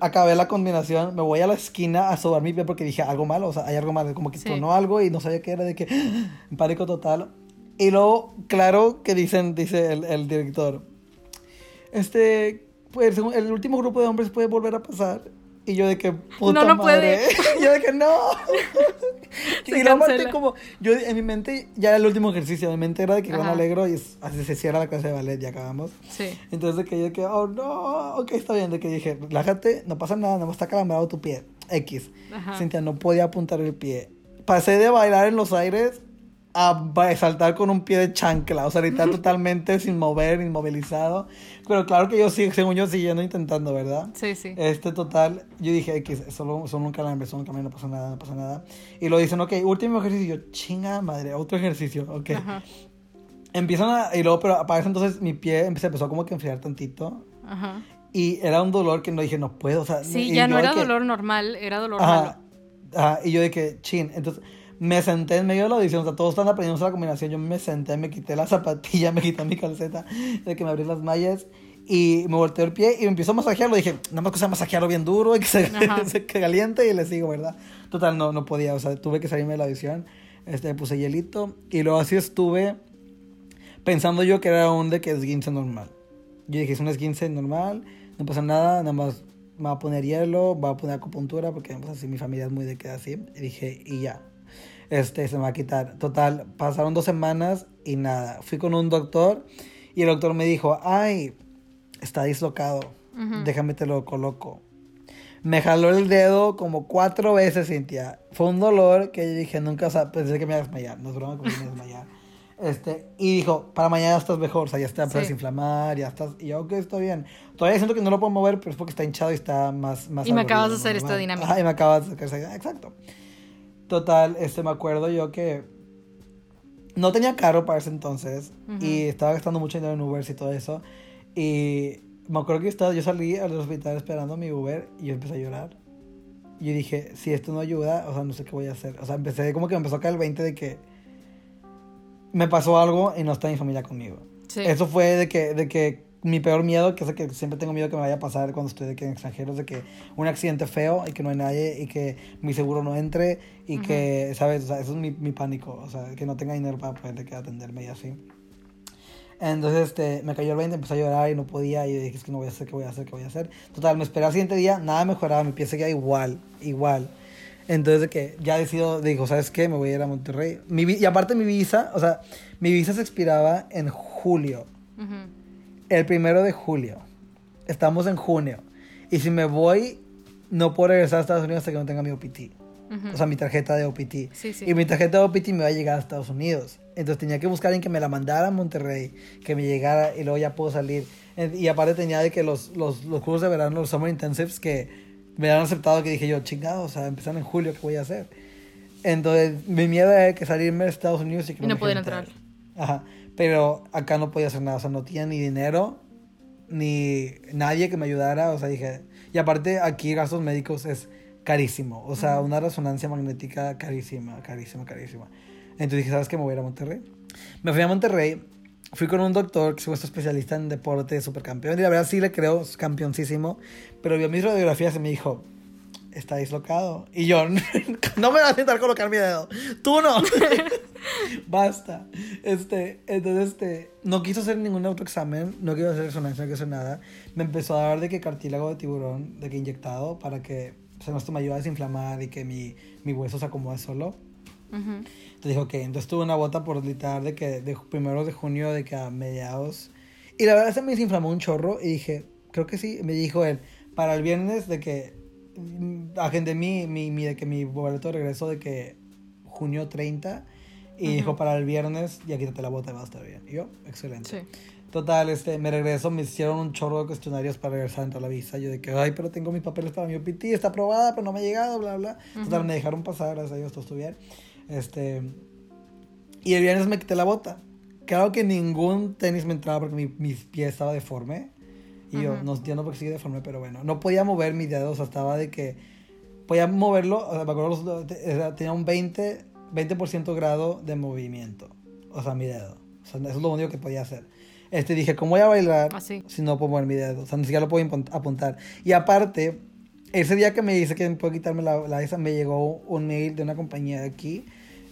acabé la combinación, me voy a la esquina a sobar mi pie porque dije algo malo, o sea, hay algo malo, como que sí. tronó algo y no sabía qué era, de que pánico total. Y luego, claro que dicen, dice el, el director, este, pues el último grupo de hombres puede volver a pasar. Y yo de que, puta no, no madre. Puede. yo de que, no. y la parte como, yo en mi mente, ya era el último ejercicio, mi mente era de que Gran Alegro y es, así se cierra la clase de ballet, ya acabamos. Sí. Entonces de que yo que, oh no, ok, está bien, de que dije, relájate, no pasa nada, no está calambrado tu pie. X. Ajá. Cintia no podía apuntar el pie. Pasé de bailar en los aires a saltar con un pie de chancla, o sea, ahorita totalmente sin mover, inmovilizado. Pero claro que yo sí, según yo, siguiendo intentando, ¿verdad? Sí, sí. Este total, yo dije que solo son un calambre, son un calambre, no pasa nada, no pasa nada. Y lo dicen, ok, último ejercicio, yo, chinga madre, otro ejercicio, ok. Ajá. Empiezan a, y luego, pero aparece entonces mi pie se empezó como que a enfriar tantito. Ajá. Y era un dolor que no dije, no puedo, o sea. Sí, ya no era dolor normal, era dolor ajá, Ajá, y yo de que, chin, entonces me senté en medio de la audición, o sea, todos están aprendiendo la combinación, yo me senté, me quité la zapatilla, me quité mi calceta, de que me abrí las mallas y me volteé el pie y me empezó a masajearlo, dije, nada más que sea masajearlo bien duro y que se, que caliente y le sigo, ¿verdad? Total, no, no podía, o sea, tuve que salirme de la audición, este, puse hielito y luego así estuve pensando yo que era un de que esguince normal. Yo dije, es un esguince normal, no pasa nada, nada más me va a poner hielo, va a poner acupuntura, porque pues, así mi familia es muy de que así. Y dije, y ya, este, se me va a quitar. Total, pasaron dos semanas y nada. Fui con un doctor y el doctor me dijo, ay, está dislocado, déjame te lo coloco. Me jaló el dedo como cuatro veces, Cintia. Fue un dolor que yo dije, nunca, o sea, pensé que me iba a desmayar. No es broma, como me iba a desmayar. Este, y dijo, para mañana estás mejor, o sea, ya está para desinflamar, ya estás. Y yo, ok, está bien. Todavía siento que no lo puedo mover, pero es porque está hinchado y está más. más y me acabas de hacer esta dinámica. Ay, me acabas de hacer. Exacto. Total, este, me acuerdo yo que no tenía carro para ese entonces y estaba gastando mucho dinero en Uber y todo eso. Y me acuerdo que estaba, yo salí al hospital esperando mi Uber y yo empecé a llorar. Y yo dije, si esto no ayuda, o sea, no sé qué voy a hacer. O sea, empecé como que me empezó a caer el 20 de que me pasó algo y no está mi familia conmigo. Eso fue de que, de que mi peor miedo, que es que siempre tengo miedo que me vaya a pasar cuando estoy que en extranjeros, de que un accidente feo y que no hay nadie y que mi seguro no entre y que, ¿sabes? O sea, eso es mi, mi, pánico, o sea, que no tenga dinero para poder que atenderme y así. Entonces, este, me cayó el 20, empecé a llorar y no podía y dije, es que no voy a hacer, ¿qué voy a hacer? ¿Qué voy a hacer? Total, me esperé al siguiente día, nada mejoraba, mi pie seguía igual, igual. Entonces, de que ya decido, digo, ¿sabes qué? Me voy a ir a Monterrey. Mi, y aparte mi visa, o sea, mi visa se expiraba en julio el primero de julio. Estamos en junio. Y si me voy, no puedo regresar a Estados Unidos hasta que no tenga mi OPT. O sea, mi tarjeta de OPT. Y mi tarjeta de OPT me va a llegar a Estados Unidos. Entonces tenía que buscar en que me la mandara a Monterrey, que me llegara y luego ya puedo salir. Y aparte tenía de que los, los, los cursos de verano, los Summer Intensives, que me han aceptado, que dije yo, chingado, o sea, empiezan en julio, ¿qué voy a hacer? Entonces, mi miedo era que salirme de Estados Unidos y que no, no entrar. Ajá. Pero acá no podía hacer nada, o sea, no tenía ni dinero, ni nadie que me ayudara, o sea, dije, y aparte aquí gastos médicos es carísimo, o sea, una resonancia magnética carísima, carísima, carísima. Entonces dije, ¿sabes qué? Me voy a ir a Monterrey. Me fui a Monterrey, fui con un doctor que es nuestro especialista en deporte, supercampeón, y la verdad sí le creo, es campeoncísimo, pero vio mis radiografías y me dijo, está dislocado. Y yo, no me vas a intentar colocar mi dedo. Tú no. Basta. Este, entonces, este, no quiso hacer ningún autoexamen, no quiso hacer resonancia, no quiso hacer nada. Me empezó a dar de que cartílago de tiburón, de que inyectado, para que se nos me ayude a desinflamar y que mi, mi hueso se acomode solo. Entonces dijo que entonces tuve una bota por literal de que de primeros de junio, de que a mediados. Y la verdad se me desinflamó un chorro y dije, creo que sí. Me dijo él, para el viernes de que agendé mi, mi, mi, de que mi boleto de regreso de que junio 30 y dijo para el viernes ya quítate la bota y va a estar bien. Y yo, excelente. Total, este, me regreso, me hicieron un chorro de cuestionarios para regresar dentro de la visa. Yo de que, ay, pero tengo mis papeles para mi OPT, está aprobada, pero no me ha llegado, bla, bla. Total, me dejaron pasar, gracias a Dios, todo estuvo bien. Este, y el viernes me quité la bota. Claro que ningún tenis me entraba porque mi, mi pie estaba deforme. Y yo, no entiendo por qué sigue deforme, pero bueno. No podía mover mis dedos, o sea, estaba de que... Podía moverlo, o sea, me acuerdo, tenía un 20, 20% grado de movimiento. O sea, mi dedo. O sea, eso es lo único que podía hacer. Este, dije, ¿cómo voy a bailar ah, si no puedo mover mi dedo? O sea, ni siquiera lo puedo apuntar. Y aparte, ese día que me dice que me puedo quitarme la, la esa, me llegó un mail de una compañía de aquí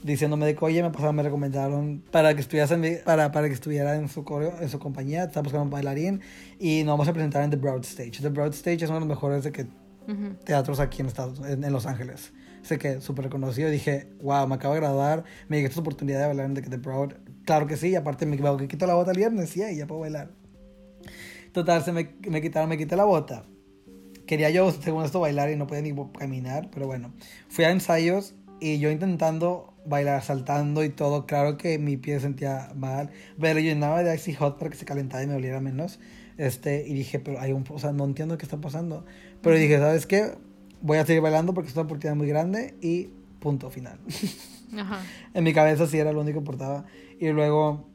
diciéndome de que, oye, me pasaron, me recomendaron para que estuviera en, para, para que estuviera en su coreo, en su compañía, estaba buscando un bailarín y nos vamos a presentar en The Broad Stage. The Broad Stage es uno de los mejores de que, teatros aquí en, Estados, en, Los Ángeles. Sé que súper reconocido. Dije, wow, me acabo de graduar, me llegó esta oportunidad de bailar en The, Broad. Claro que sí, y aparte me que quito la bota el viernes, y ya puedo bailar. Total, se me, me quitaron, me quité la bota. Quería yo, según esto, bailar y no podía ni caminar, pero bueno. Fui a ensayos Y yo intentando bailar, saltando y todo. Claro que mi pie se sentía mal. Pero yo llenaba de Icy Hot para que se calentara y me oliera menos. Este, y dije, pero hay un, o sea, no entiendo qué está pasando. Pero dije, ¿sabes qué? Voy a seguir bailando porque es una oportunidad muy grande y punto final. Ajá. en mi cabeza sí era lo único que importaba. Y luego,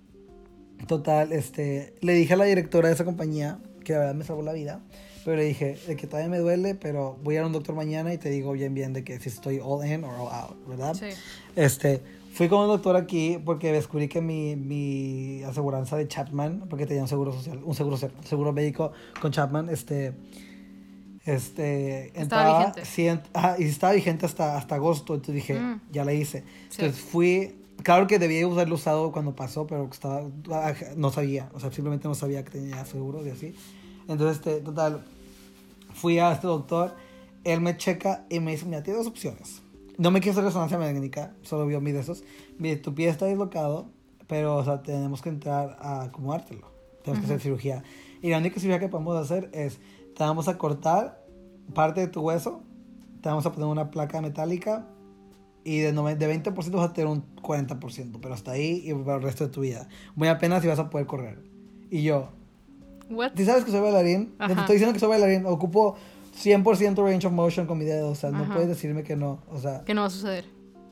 total, este, le dije a la directora de esa compañía, que la verdad me salvó la vida, pero le dije, de que todavía me duele, pero voy a ir a un doctor mañana y te digo bien, bien de que si estoy all in or all out, ¿verdad? Sí. Este, fui con un doctor aquí porque descubrí que mi, mi aseguranza de Chapman, porque tenía un seguro social, un seguro, seguro médico con Chapman, este, este, estaba vigente. y estaba vigente hasta, hasta agosto, entonces dije, mm. ya la hice. Entonces fui, claro que debía haberlo usado cuando pasó, pero estaba, no sabía, o sea, simplemente no sabía que tenía seguro y así. Entonces, este, total, fui a este doctor, él me checa y me dice, mira, tiene dos opciones. No me quiso hacer resonancia magnética, solo vio mi de esos. Mire, tu pie está dislocado, pero, o sea, tenemos que entrar a acomodártelo. Tenemos que hacer cirugía. Y la única cirugía que podemos hacer es, te vamos a cortar parte de tu hueso, te vamos a poner una placa metálica y de, de 20% vas a tener un 40%, pero hasta ahí y para el resto de tu vida. Muy apenas si vas a poder correr. Y yo, What? ¿Tú sabes que soy bailarín? Te estoy diciendo que soy bailarín. Ocupo 100% range of motion con mi dedo. O sea, no puedes decirme que no. O sea, que no va a suceder.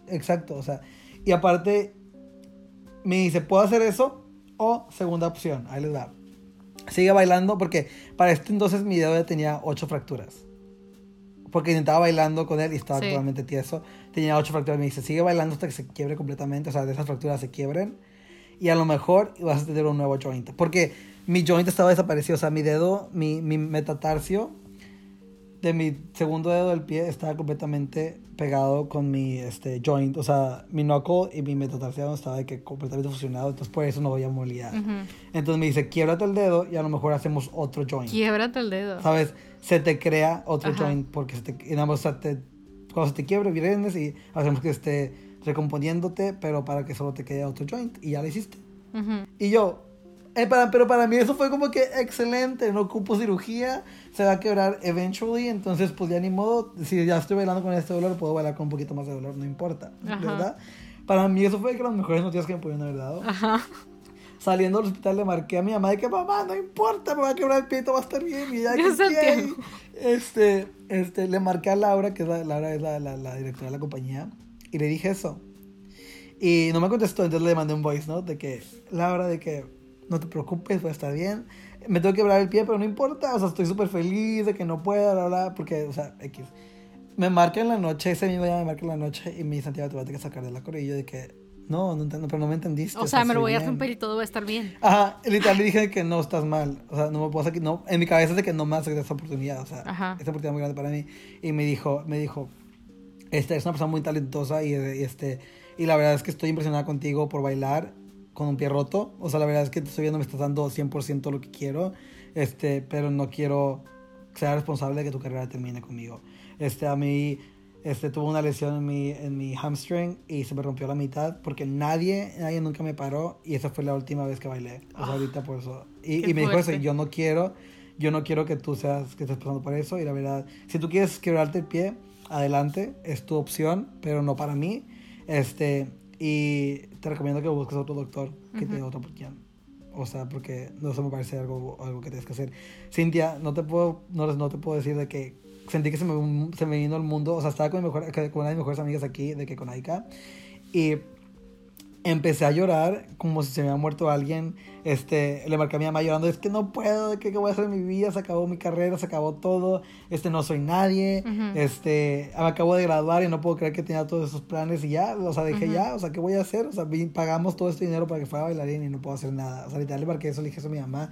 Exacto. O sea, y aparte, me dice, ¿puedo hacer eso? O segunda opción, ahí les da. Sigue bailando porque para este entonces mi dedo ya tenía 8 fracturas. Porque intentaba bailando con él y estaba totalmente tieso. Tenía 8 fracturas. Me dice, sigue bailando hasta que se quiebre completamente. O sea, de esas fracturas se quiebren. Y a lo mejor vas a tener un nuevo joint. Porque mi joint estaba desaparecido. O sea, mi dedo, mi, mi metatarsio de mi segundo dedo del pie estaba completamente pegado con mi este, joint. O sea, mi knuckle y mi metatarsio estaba de que completamente fusionado. Entonces, por eso no voy a movilidad. Entonces me dice, quiebrate el dedo y a lo mejor hacemos otro joint. Quiebrate el dedo. ¿Sabes? Se te crea otro joint porque se te, o sea, te, cuando se te quiebre, vienes y hacemos que esté recomponiéndote, pero para que solo te quede otro joint. Y ya lo hiciste. Y yo, eh, para, pero para mí eso fue como que excelente, no ocupo cirugía, se va a quebrar eventually, entonces pues ya ni modo, si ya estoy bailando con este dolor, puedo bailar con un poquito más de dolor, no importa, ¿verdad? Para mí eso fue que las mejores noticias que me pudieron haber dado. Ajá. Saliendo del hospital le marqué a mi mamá de que mamá, no importa, me va a quebrar el pie, va a estar bien, y ya que este, este, le marqué a Laura, que es la, Laura es la, la, la directora de la compañía, y le dije eso. Y no me contestó, entonces le mandé un voice, ¿no? De que, Laura, de que no te preocupes, va a estar bien. Me tengo que quebrar el pie, pero no importa, o sea, estoy súper feliz de que no pueda, bla, bla, porque, o sea, X. Me marca en la noche, ese mismo día me marca en la noche y me dice, Santiago, te vas a tener que sacar de la corilla de que, no, no entiendo, pero no me entendiste. O sea, me lo voy a romper y todo va a estar bien. Ajá, literal le dije que no estás mal, o sea, no me puedo sacar, no, en mi cabeza es de que no me haces esa oportunidad, o sea, Ajá. esta oportunidad muy grande para mí. Y me dijo, me dijo, este, es una persona muy talentosa y, y este, y la verdad es que estoy impresionada contigo por bailar con un pie roto. O sea, la verdad es que estoy viendo, me estás dando 100% lo que quiero, este, pero no quiero ser responsable de que tu carrera termine conmigo. Este, a mí, este, tuve una lesión en mi, en mi hamstring y se me rompió la mitad porque nadie, nadie nunca me paró y esa fue la última vez que bailé. O sea, ah, ahorita por eso. Y, y me dijo eso, yo no quiero, yo no quiero que tú seas, que estés pasando por eso y la verdad, si tú quieres quebrarte el pie, adelante, es tu opción, pero no para mí. Este, y te recomiendo que busques otro doctor que te dé otra oportunidad. O sea, porque no se me parece algo, algo que tienes que hacer. Cintia, no te puedo, no, no te puedo decir de que sentí que se me, se me vino el mundo. O sea, estaba con, mi mejor, con una de mis mejores amigas aquí, de que con Aika. Y empecé a llorar como si se me había muerto alguien. Este, le marqué a mi mamá llorando, es que no puedo, ¿qué, voy a hacer en mi vida? Se acabó mi carrera, se acabó todo, este, no soy nadie, este, me acabo de graduar y no puedo creer que tenía todos esos planes y ya, o sea, dije ya, o sea, ¿qué voy a hacer? O sea, pagamos todo este dinero para que fuera bailarín y no puedo hacer nada. O sea, literal le marqué eso, le dije eso a mi mamá.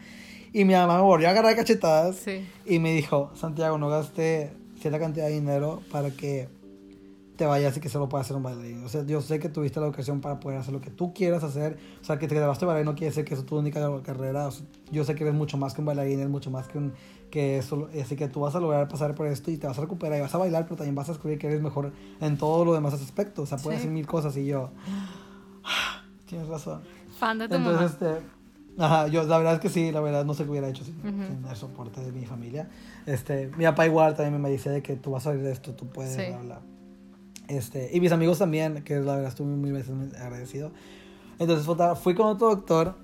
Y mi mamá me volvió a agarrar cachetadas y me dijo, Santiago, no gaste cierta cantidad de dinero para que te vayas y que solo puedas hacer un bailarín. O sea, yo sé que tuviste la educación para poder hacer lo que tú quieras hacer. O sea, que te grabaste bailarín no quiere decir que eso es tu única carrera. yo sé que eres mucho más que un bailarín, eres mucho más que un que eso. Así que tú vas a lograr pasar por esto y te vas a recuperar y vas a bailar, pero también vas a descubrir que eres mejor en todos los demás aspectos. O sea, puedes hacer mil cosas y yo... Tienes razón. Fan de tu Entonces, este... Ajá, yo la verdad es que sí, la verdad no sé qué hubiera hecho sin, el soporte de mi familia. Este, mi papá igual también me dice de que tú vas a salir de esto, tú puedes, hablar Este, y mis amigos también, que la verdad estuve muy, muy agradecido. Entonces fui con otro doctor,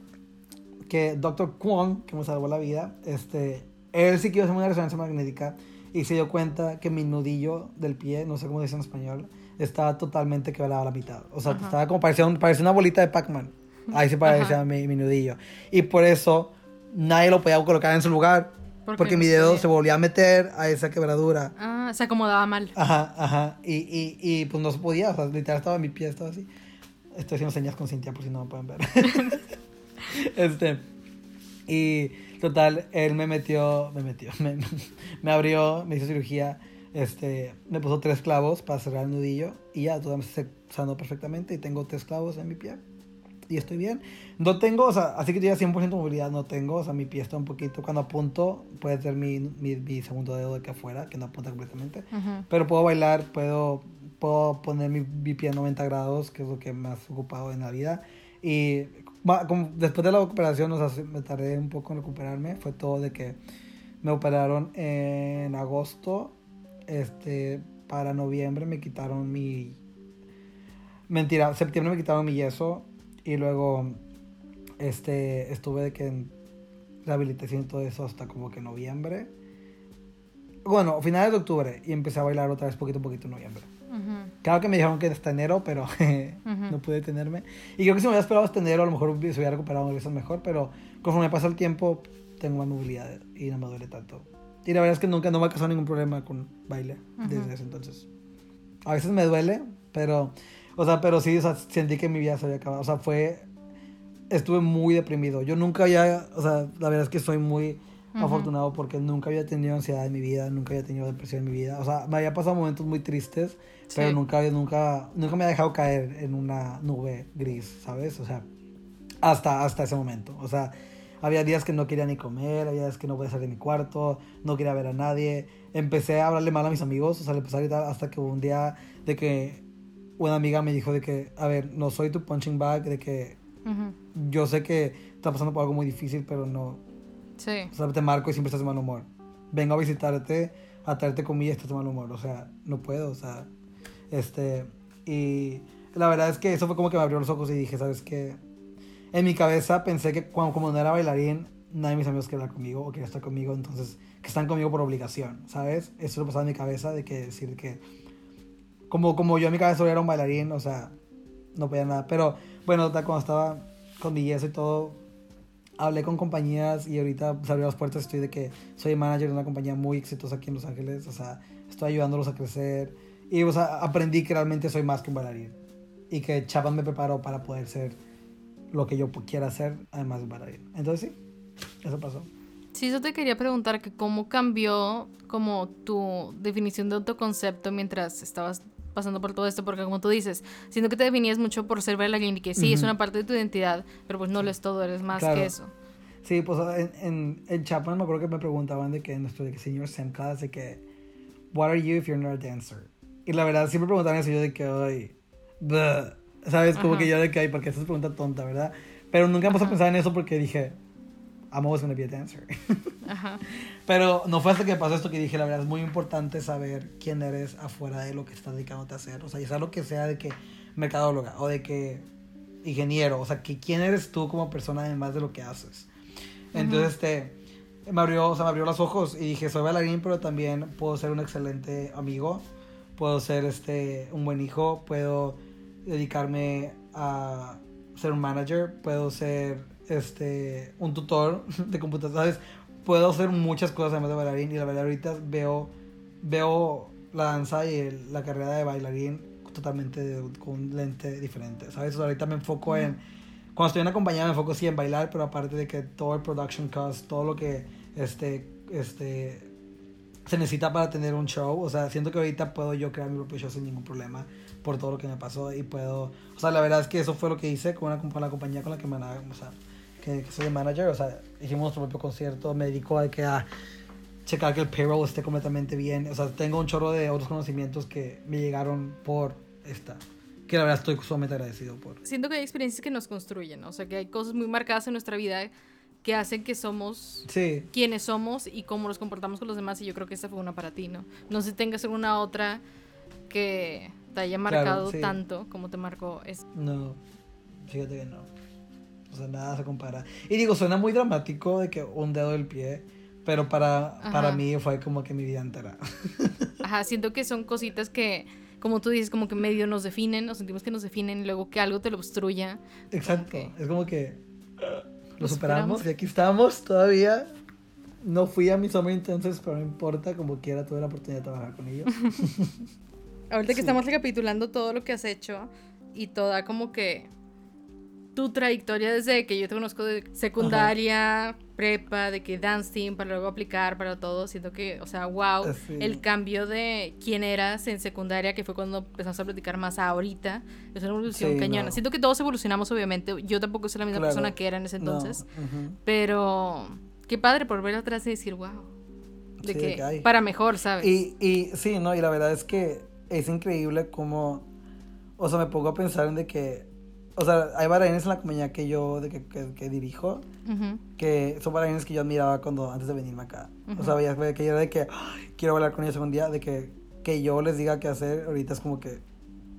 que Dr. Kwon, que me salvó la vida. Este, él sí quiso hacer una resonancia magnética y se dio cuenta que mi nudillo del pie, no sé cómo dice en español, estaba totalmente quebrado a la mitad. O sea, estaba como parecía, parecía una bolita de Pac-Man. Ahí se parecía mi, mi, nudillo. Y por eso nadie lo podía colocar en su lugar. Porque mi dedo se volvía a meter a esa quebradura. Ah, se acomodaba mal. Ajá, ajá. Y, y, y pues no se podía. O sea, literal estaba mi pie, estaba así. Estoy haciendo señas con Cintia por si no me pueden ver. este. Y total, él me metió, me metió, me, me abrió, me hizo cirugía este, me puso tres clavos para cerrar el nudillo y ya todo me está sanó perfectamente y tengo tres clavos en mi pie y estoy bien. No tengo, o sea, así que yo ya 100% movilidad no tengo, o sea, mi pie está un poquito, cuando apunto puede ser mi, mi, segundo dedo de acá afuera, que no apunta completamente, pero puedo bailar, puedo, puedo poner mi, mi, pie a 90 grados, que es lo que más ocupado en la vida. Y después de la operación, o sea, me tardé un poco en recuperarme, fue todo de que me operaron en agosto este, para noviembre me quitaron mi... Mentira, septiembre me quitaron mi yeso y luego este, estuve de que en rehabilitación y todo eso hasta como que noviembre. Bueno, finales de octubre y empecé a bailar otra vez poquito a poquito en noviembre. Claro que me dijeron que hasta enero, pero no pude tenerme. Y creo que si me hubiera esperado hasta enero, a lo mejor se hubiera recuperado veces mejor, pero conforme pasa el tiempo, tengo más movilidad y no me duele tanto. Y la verdad es que nunca no me ha causado ningún problema con baile desde ese entonces. A veces me duele, pero, o sea, pero sí, o sea, sentí que mi vida se había acabado. O sea, fue, estuve muy deprimido. Yo nunca había, o sea, la verdad es que soy muy afortunado porque nunca había tenido ansiedad en mi vida, nunca había tenido depresión en mi vida. O sea, me había pasado momentos muy tristes, pero nunca, nunca, nunca me había dejado caer en una nube gris, ¿sabes? O sea, hasta, hasta ese momento. O sea, había días que no quería ni comer, había días que no podía salir de mi cuarto, no quería ver a nadie. Empecé a hablarle mal a mis amigos, o sea, le empecé a gritar hasta que un día de que una amiga me dijo de que, a ver, no soy tu punching bag, de que yo sé que está pasando por algo muy difícil, pero no. Sí. O sea, te marco y siempre estás de mal humor. Vengo a visitarte, a traerte comida y estás de mal humor. O sea, no puedo, o sea, este. Y la verdad es que eso fue como que me abrió los ojos y dije, ¿sabes qué? en mi cabeza pensé que cuando, como no era bailarín, nadie de mis amigos quería conmigo o quería estar conmigo, entonces que están conmigo por obligación, ¿sabes? Eso lo pasaba en mi cabeza de que decir que como, como yo en mi cabeza era un bailarín, o sea, no podía nada. Pero bueno, cuando estaba con mi yeso y todo, hablé con compañías y ahorita se abrió las puertas. Estoy de que soy manager de una compañía muy exitosa aquí en Los Ángeles, o sea, estoy ayudándolos a crecer. Y o sea, aprendí que realmente soy más que un bailarín y que Chapa me preparó para poder ser lo que yo quiera hacer, además de bailarín. Entonces sí, eso pasó. Sí, eso te quería preguntar, que cómo cambió como tu definición de autoconcepto mientras estabas pasando por todo esto, porque como tú dices, siento que te definías mucho por ser bailarín y que sí, es una parte de tu identidad, pero pues no lo es todo, eres más que eso. Sí, pues en, en, en Chapman me acuerdo que me preguntaban de que en nuestro de que señor Sam de que, what are you if you're not a dancer? Y la verdad, siempre preguntaban eso yo de que, ay, ¿Sabes? Como que yo de que hay, porque esa es pregunta tonta, ¿verdad? Pero nunca me puse a pensar en eso porque dije, I'm always gonna be a dancer. Ajá. Pero no fue hasta que pasó esto que dije, la verdad es muy importante saber quién eres afuera de lo que estás dedicándote a hacer. O sea, ya sea lo que sea de que mercadóloga o de que ingeniero. O sea, que quién eres tú como persona además de lo que haces. Entonces, este, me abrió, o sea, me abrió los ojos y dije, soy bailarín, pero también puedo ser un excelente amigo. Puedo ser, este, un buen hijo. Puedo dedicarme a ser un manager, puedo ser este un tutor de computadoras, puedo hacer muchas cosas además de bailarín y la verdad ahorita veo veo la danza y la carrera de bailarín totalmente con un lente diferente, ¿sabes? ahorita me enfoco en cuando estoy en una compañía me enfoco sí en bailar, pero aparte de que todo el production cost, todo lo que este este se necesita para tener un show, o sea, siento que ahorita puedo yo crear mi propio show sin ningún problema por todo lo que me pasó y puedo, o sea, la verdad es que eso fue lo que hice con, una, con la compañía con la que, me, o sea, que, soy el manager, o sea, hicimos nuestro propio concierto, me dedico a, que a checar que el payroll esté completamente bien, o sea, tengo un chorro de otros conocimientos que me llegaron por esta que la verdad estoy sumamente agradecido por. Siento que hay experiencias que nos construyen, o sea, que hay cosas muy marcadas en nuestra vida que hacen que somos sí. quienes somos y cómo nos comportamos con los demás y yo creo que esta fue una para ti, ¿no? No sé si tengas alguna otra que te haya marcado tanto como te marcó es No, fíjate que no. Sea, nada se compara. Y digo, suena muy dramático de que un dedo del pie, pero para, para mí fue como que mi vida entera. Ajá, siento que son cositas que, como tú dices, como que medio nos definen, nos sentimos que nos definen, y luego que algo te lo obstruya. Exacto, es como que lo, superamos, y aquí estamos todavía. No fui a mi summer entonces, pero no importa, como quiera tuve la oportunidad de trabajar con ellos. Ahorita que estamos recapitulando todo lo que has hecho y toda como que tu trayectoria desde que yo te conozco de secundaria, prepa, de que dance team, para luego aplicar para todo, siento que, o sea, wow, el cambio de quién eras en secundaria, que fue cuando empezamos a platicar más ahorita, es una evolución cañona. Siento que todos evolucionamos, obviamente, yo tampoco soy la misma persona que era en ese entonces, pero qué padre por ver atrás y decir, wow, de que, para mejor, ¿sabes? Y, y sí, no, y la verdad es que es increíble cómo, o sea, me pongo a pensar en de que o sea, hay bailarines en la compañía que yo, de que, que, dirijo, que son bailarines que yo admiraba cuando, antes de venirme acá. O sea, veía que yo era de que, quiero bailar con ellos algún día, de que, que yo les diga qué hacer, ahorita es como que,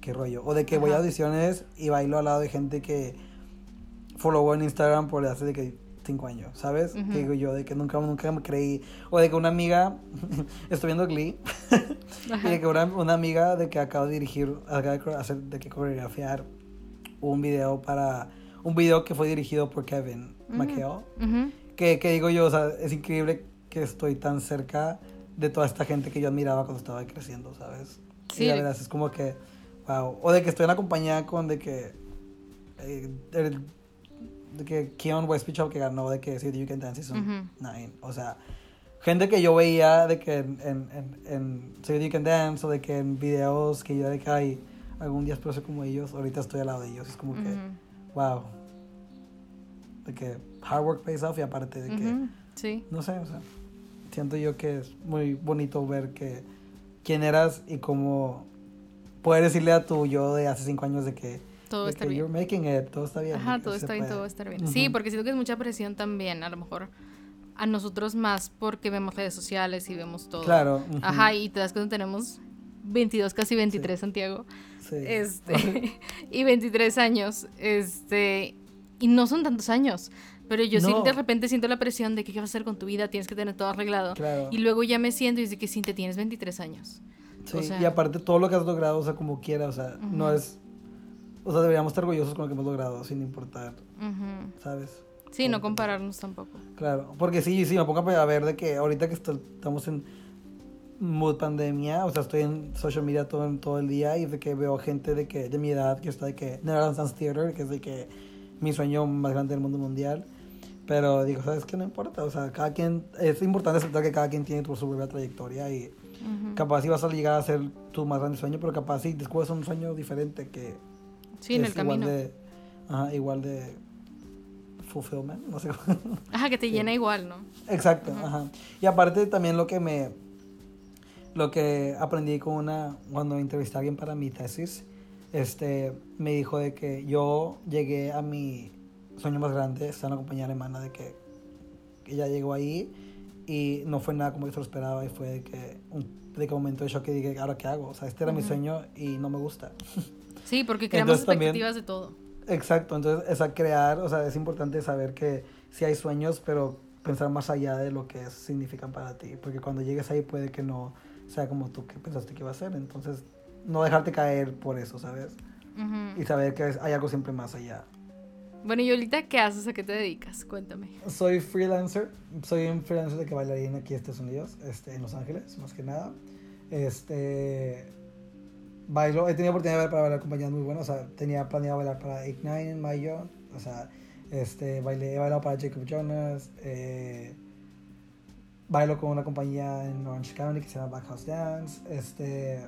qué rollo. O de que voy a audiciones y bailo al lado de gente que followó en Instagram por hace de que cinco años, ¿sabes? Que digo yo, de que nunca, nunca me creí. O de que una amiga, estoy viendo Glee, y de que una, una, amiga de que acabo de dirigir, acaba de hacer, de que coreografiar un video para un video que fue dirigido por Kevin McHale. que, que, digo yo, o sea, es increíble que estoy tan cerca de toda esta gente que yo admiraba cuando estaba creciendo, ¿sabes? Sí. Y la verdad es como que, wow. O de que estoy en la compañía con de que, eh, de que Keon Westbrook que ganó de que City You Can Dance Season 9. O sea, gente que yo veía de que en, en, en, en You Can Dance o de que en videos que yo de que hay algún día espero ser como ellos, ahorita estoy al lado de ellos, es como que, wow, de que hard work pays off y aparte de que, sí. no sé, o sea, siento yo que es muy bonito ver que quién eras y cómo poder decirle a tu yo de hace cinco años de que todo está bien. You're making it, todo está bien. Ajá, todo está bien, todo está bien. Sí, porque siento que es mucha presión también, a lo mejor a nosotros más porque vemos redes sociales y vemos todo. Claro. Ajá, y te das cuenta tenemos 22, casi 23, Santiago. Este, y 23 años. Este, y no son tantos años. Pero yo sí de repente siento la presión de que qué vas a hacer con tu vida, tienes que tener todo arreglado. Y luego ya me siento y dice que sí, te tienes 23 años. y aparte todo lo que has logrado, o sea, como quiera, o sea, no es... O sea, deberíamos estar orgullosos con lo que hemos logrado, sin importar, ¿sabes? Sí, no compararnos tampoco. Claro, porque sí, sí, me pongo a ver de que ahorita que estamos en mood pandemia, o sea, estoy en social media todo, todo el día y de que veo gente de que de mi edad que está de que Netherlands Dance Theater, que es de que mi sueño más grande del mundo mundial. Pero digo, ¿sabes qué? No importa, o sea, cada quien, es importante aceptar que cada quien tiene su propia trayectoria y capaz si vas a llegar a ser tu más grande sueño, pero capaz si descubres un sueño diferente que sí, en el igual camino. de, ajá, igual de fulfillment, no sé. Ajá, que te llena igual, ¿no? Exacto, ajá. Y aparte también lo que me lo que aprendí con una, cuando entrevisté a alguien para mi tesis, este, me dijo de que yo llegué a mi sueño más grande, está en una compañía alemana, de que ella llegó ahí y no fue nada como yo se lo esperaba y fue de que un, de que momento de shock que dije, ¿ahora qué hago? O sea, este era mi sueño y no me gusta. Sí, porque creamos expectativas de todo. Exacto, entonces es a crear, o sea, es importante saber que sí hay sueños, pero pensar más allá de lo que significan para ti, porque cuando llegues ahí puede que no sea como tú que pensaste que iba a ser. Entonces, no dejarte caer por eso, ¿sabes? Y saber que hay algo siempre más allá. Bueno, ¿y ahorita qué haces? ¿A qué te dedicas? Cuéntame. Soy freelancer. Soy un freelancer de que bailarín aquí en Estados Unidos, este, en Los Ángeles, más que nada. Este. Bailo, he tenido oportunidad de bailar para bailar compañías muy buenas. O sea, tenía planeado bailar para Ignite en mayo. O sea, este, bailé, he bailado para Jacob Jonas. Eh, bailo con una compañía en Orange County que se llama Backhouse Dance. Este,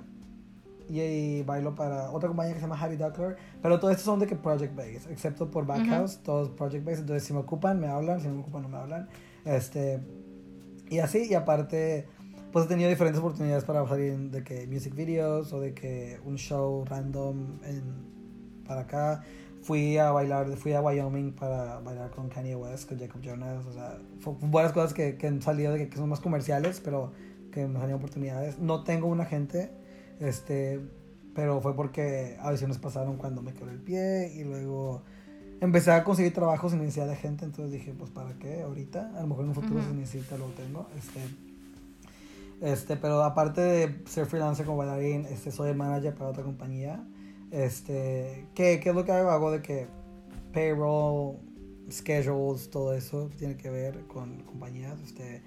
y, bailo para otra compañía que se llama Harry Duckler. Pero todos estos son de que project based, excepto por Backhouse, todos project based. Entonces, si me ocupan, me hablan, si no me ocupan, no me hablan. Este, y así, y aparte, pues he tenido diferentes oportunidades para salir de que music videos o de que un show random en, para acá fui a bailar, fui a Wyoming para bailar con Kanye West, con Jacob Jonas, o sea, fue buenas cosas que, que han salido, de que, son más comerciales, pero que me salieron oportunidades. No tengo un agente, este, pero fue porque audiciones pasaron cuando me quebré el pie y luego empecé a conseguir trabajo sin necesidad de gente, entonces dije, pues para qué ahorita, a lo mejor en un futuro Ujú. si necesita lo tengo, este, este, pero aparte de ser freelancer como bailarín, este, soy manager para otra compañía, este, ¿qué, qué es lo que hago? De que payroll, schedules, todo eso tiene que ver con compañías, este,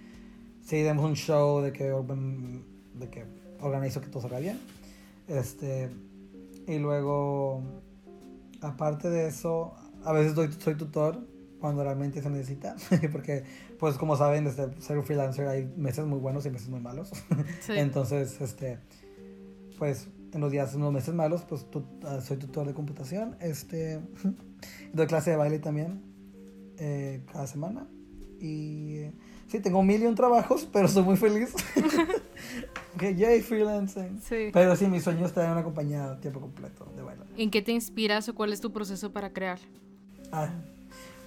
si tenemos un show de que, de que organizo que todo salga bien, este, y luego, aparte de eso, a veces doy, soy tutor cuando realmente se necesita, porque, pues como saben, desde ser un freelancer hay meses muy buenos y meses muy malos. Sí. Entonces, este, pues en los días, en los meses malos, pues tu- ah, soy tutor de computación, este, doy clase de baile también eh, cada semana y eh, sí, tengo mil y un trabajos, pero soy muy feliz. que yay, freelancing. Sí. Pero sí, mi sueño es tener una compañía a tiempo completo de baile. ¿En qué te inspiras o cuál es tu proceso para crear? Ah,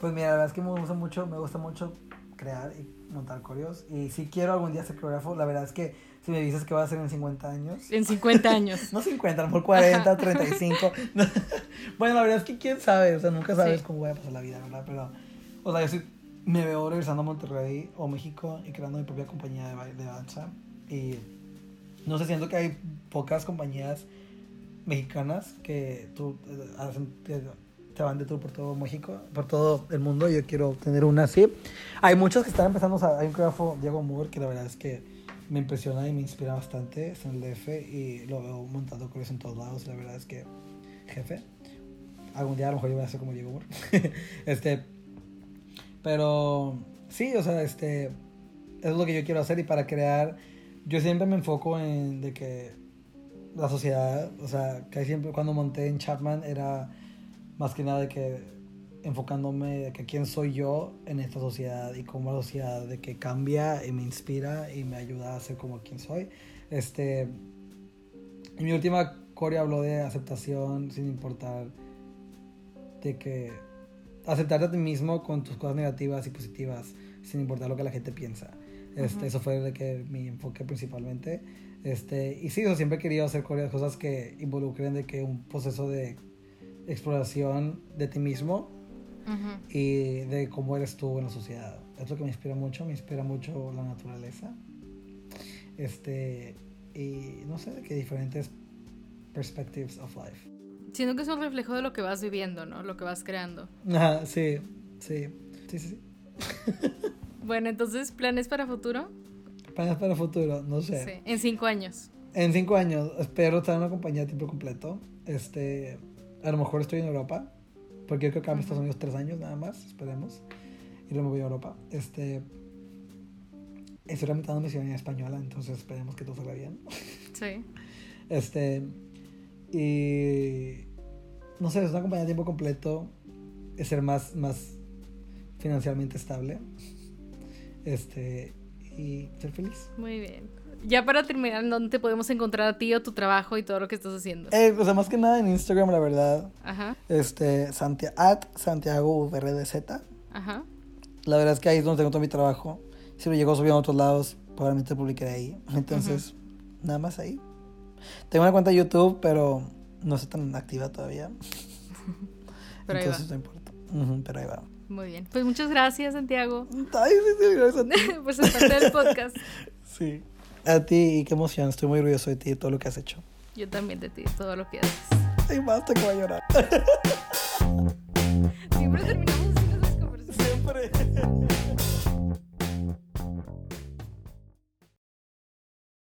pues mira, la verdad es que me gusta mucho, me gusta mucho crear y montar coreos. Y si quiero algún día ser coreógrafo, la verdad es que si me dices que va a ser en 50 años. En 50 años. No 50, a lo mejor 40, 35. bueno, la verdad es que quién sabe, o sea, nunca sabes Sí. cómo voy a pasar la vida, ¿verdad? Pero, o sea, yo sí me veo regresando a Monterrey o México y creando mi propia compañía de baile de danza. Y no sé, siento que hay pocas compañías mexicanas que tú eh, hacen, te van de tour por todo México, por todo el mundo. Yo quiero tener una así. Hay muchos que están empezando, o sea, hay un coreógrafo, Diego Moore, que la verdad es que me impresiona y me inspira bastante. Está en el DF y lo veo montando coreos en todos lados. La verdad es que, jefe, algún día a lo mejor yo voy a ser como Diego Moore. este, pero sí, o sea, este, es lo que yo quiero hacer y para crear, yo siempre me enfoco en de que la sociedad, o sea, que siempre cuando monté en Chapman era más que nada de que enfocándome de que quién soy yo en esta sociedad y cómo la sociedad de que cambia y me inspira y me ayuda a ser como quien soy. Este, en mi última core habló de aceptación sin importar de que aceptarte a ti mismo con tus cosas negativas y positivas sin importar lo que la gente piensa. Este, Ujú. Eso fue de que mi enfoque principalmente. Este, y sí, yo siempre he querido hacer cosas que involucren de que un proceso de exploración de ti mismo y de cómo eres tú en la sociedad. Es lo que me inspira mucho, me inspira mucho la naturaleza. Este, y no sé, de que diferentes perspectives of life. Siento que es un reflejo de lo que vas viviendo, ¿no? Lo que vas creando. Ajá, sí, sí, sí, sí. sí. Bueno, entonces, ¿planes para futuro? Planes para futuro, no sé. Sí. En cinco años. En cinco años espero estar en una compañía a tiempo completo. Este, a lo mejor estoy en Europa, porque yo creo que acá en Estados Unidos tres años nada más, esperemos. Y luego me voy a Europa. Este, estoy tramitando mi ciudadanía española, entonces esperemos que todo salga bien. Sí. Este, y no sé, es una compañía a tiempo completo, es ser más, más financieramente estable. Este, y ser feliz. Muy bien. Ya para terminar, ¿dónde te podemos encontrar a ti o tu trabajo y todo lo que estás haciendo? Eh, o sea, más que nada en Instagram, la verdad. Ajá, Este, Santia, at Santiago VRDZ. ajá. La verdad es que ahí es donde tengo todo mi trabajo. Si lo llego subiendo a otros lados, probablemente publicaré ahí. Entonces, nada más ahí. Tengo una cuenta de YouTube, pero no está tan activa todavía. Pero ahí Entonces va. no importa. Pero ahí va. Muy bien. Pues muchas gracias, Santiago, Ay, sí, sí, gracias a ti. por ser parte del podcast. Sí a ti y qué emoción. Estoy muy orgulloso de ti y todo lo que has hecho. Yo también de ti, de todo lo que haces. Ay, basta que voy a llorar. Siempre terminamos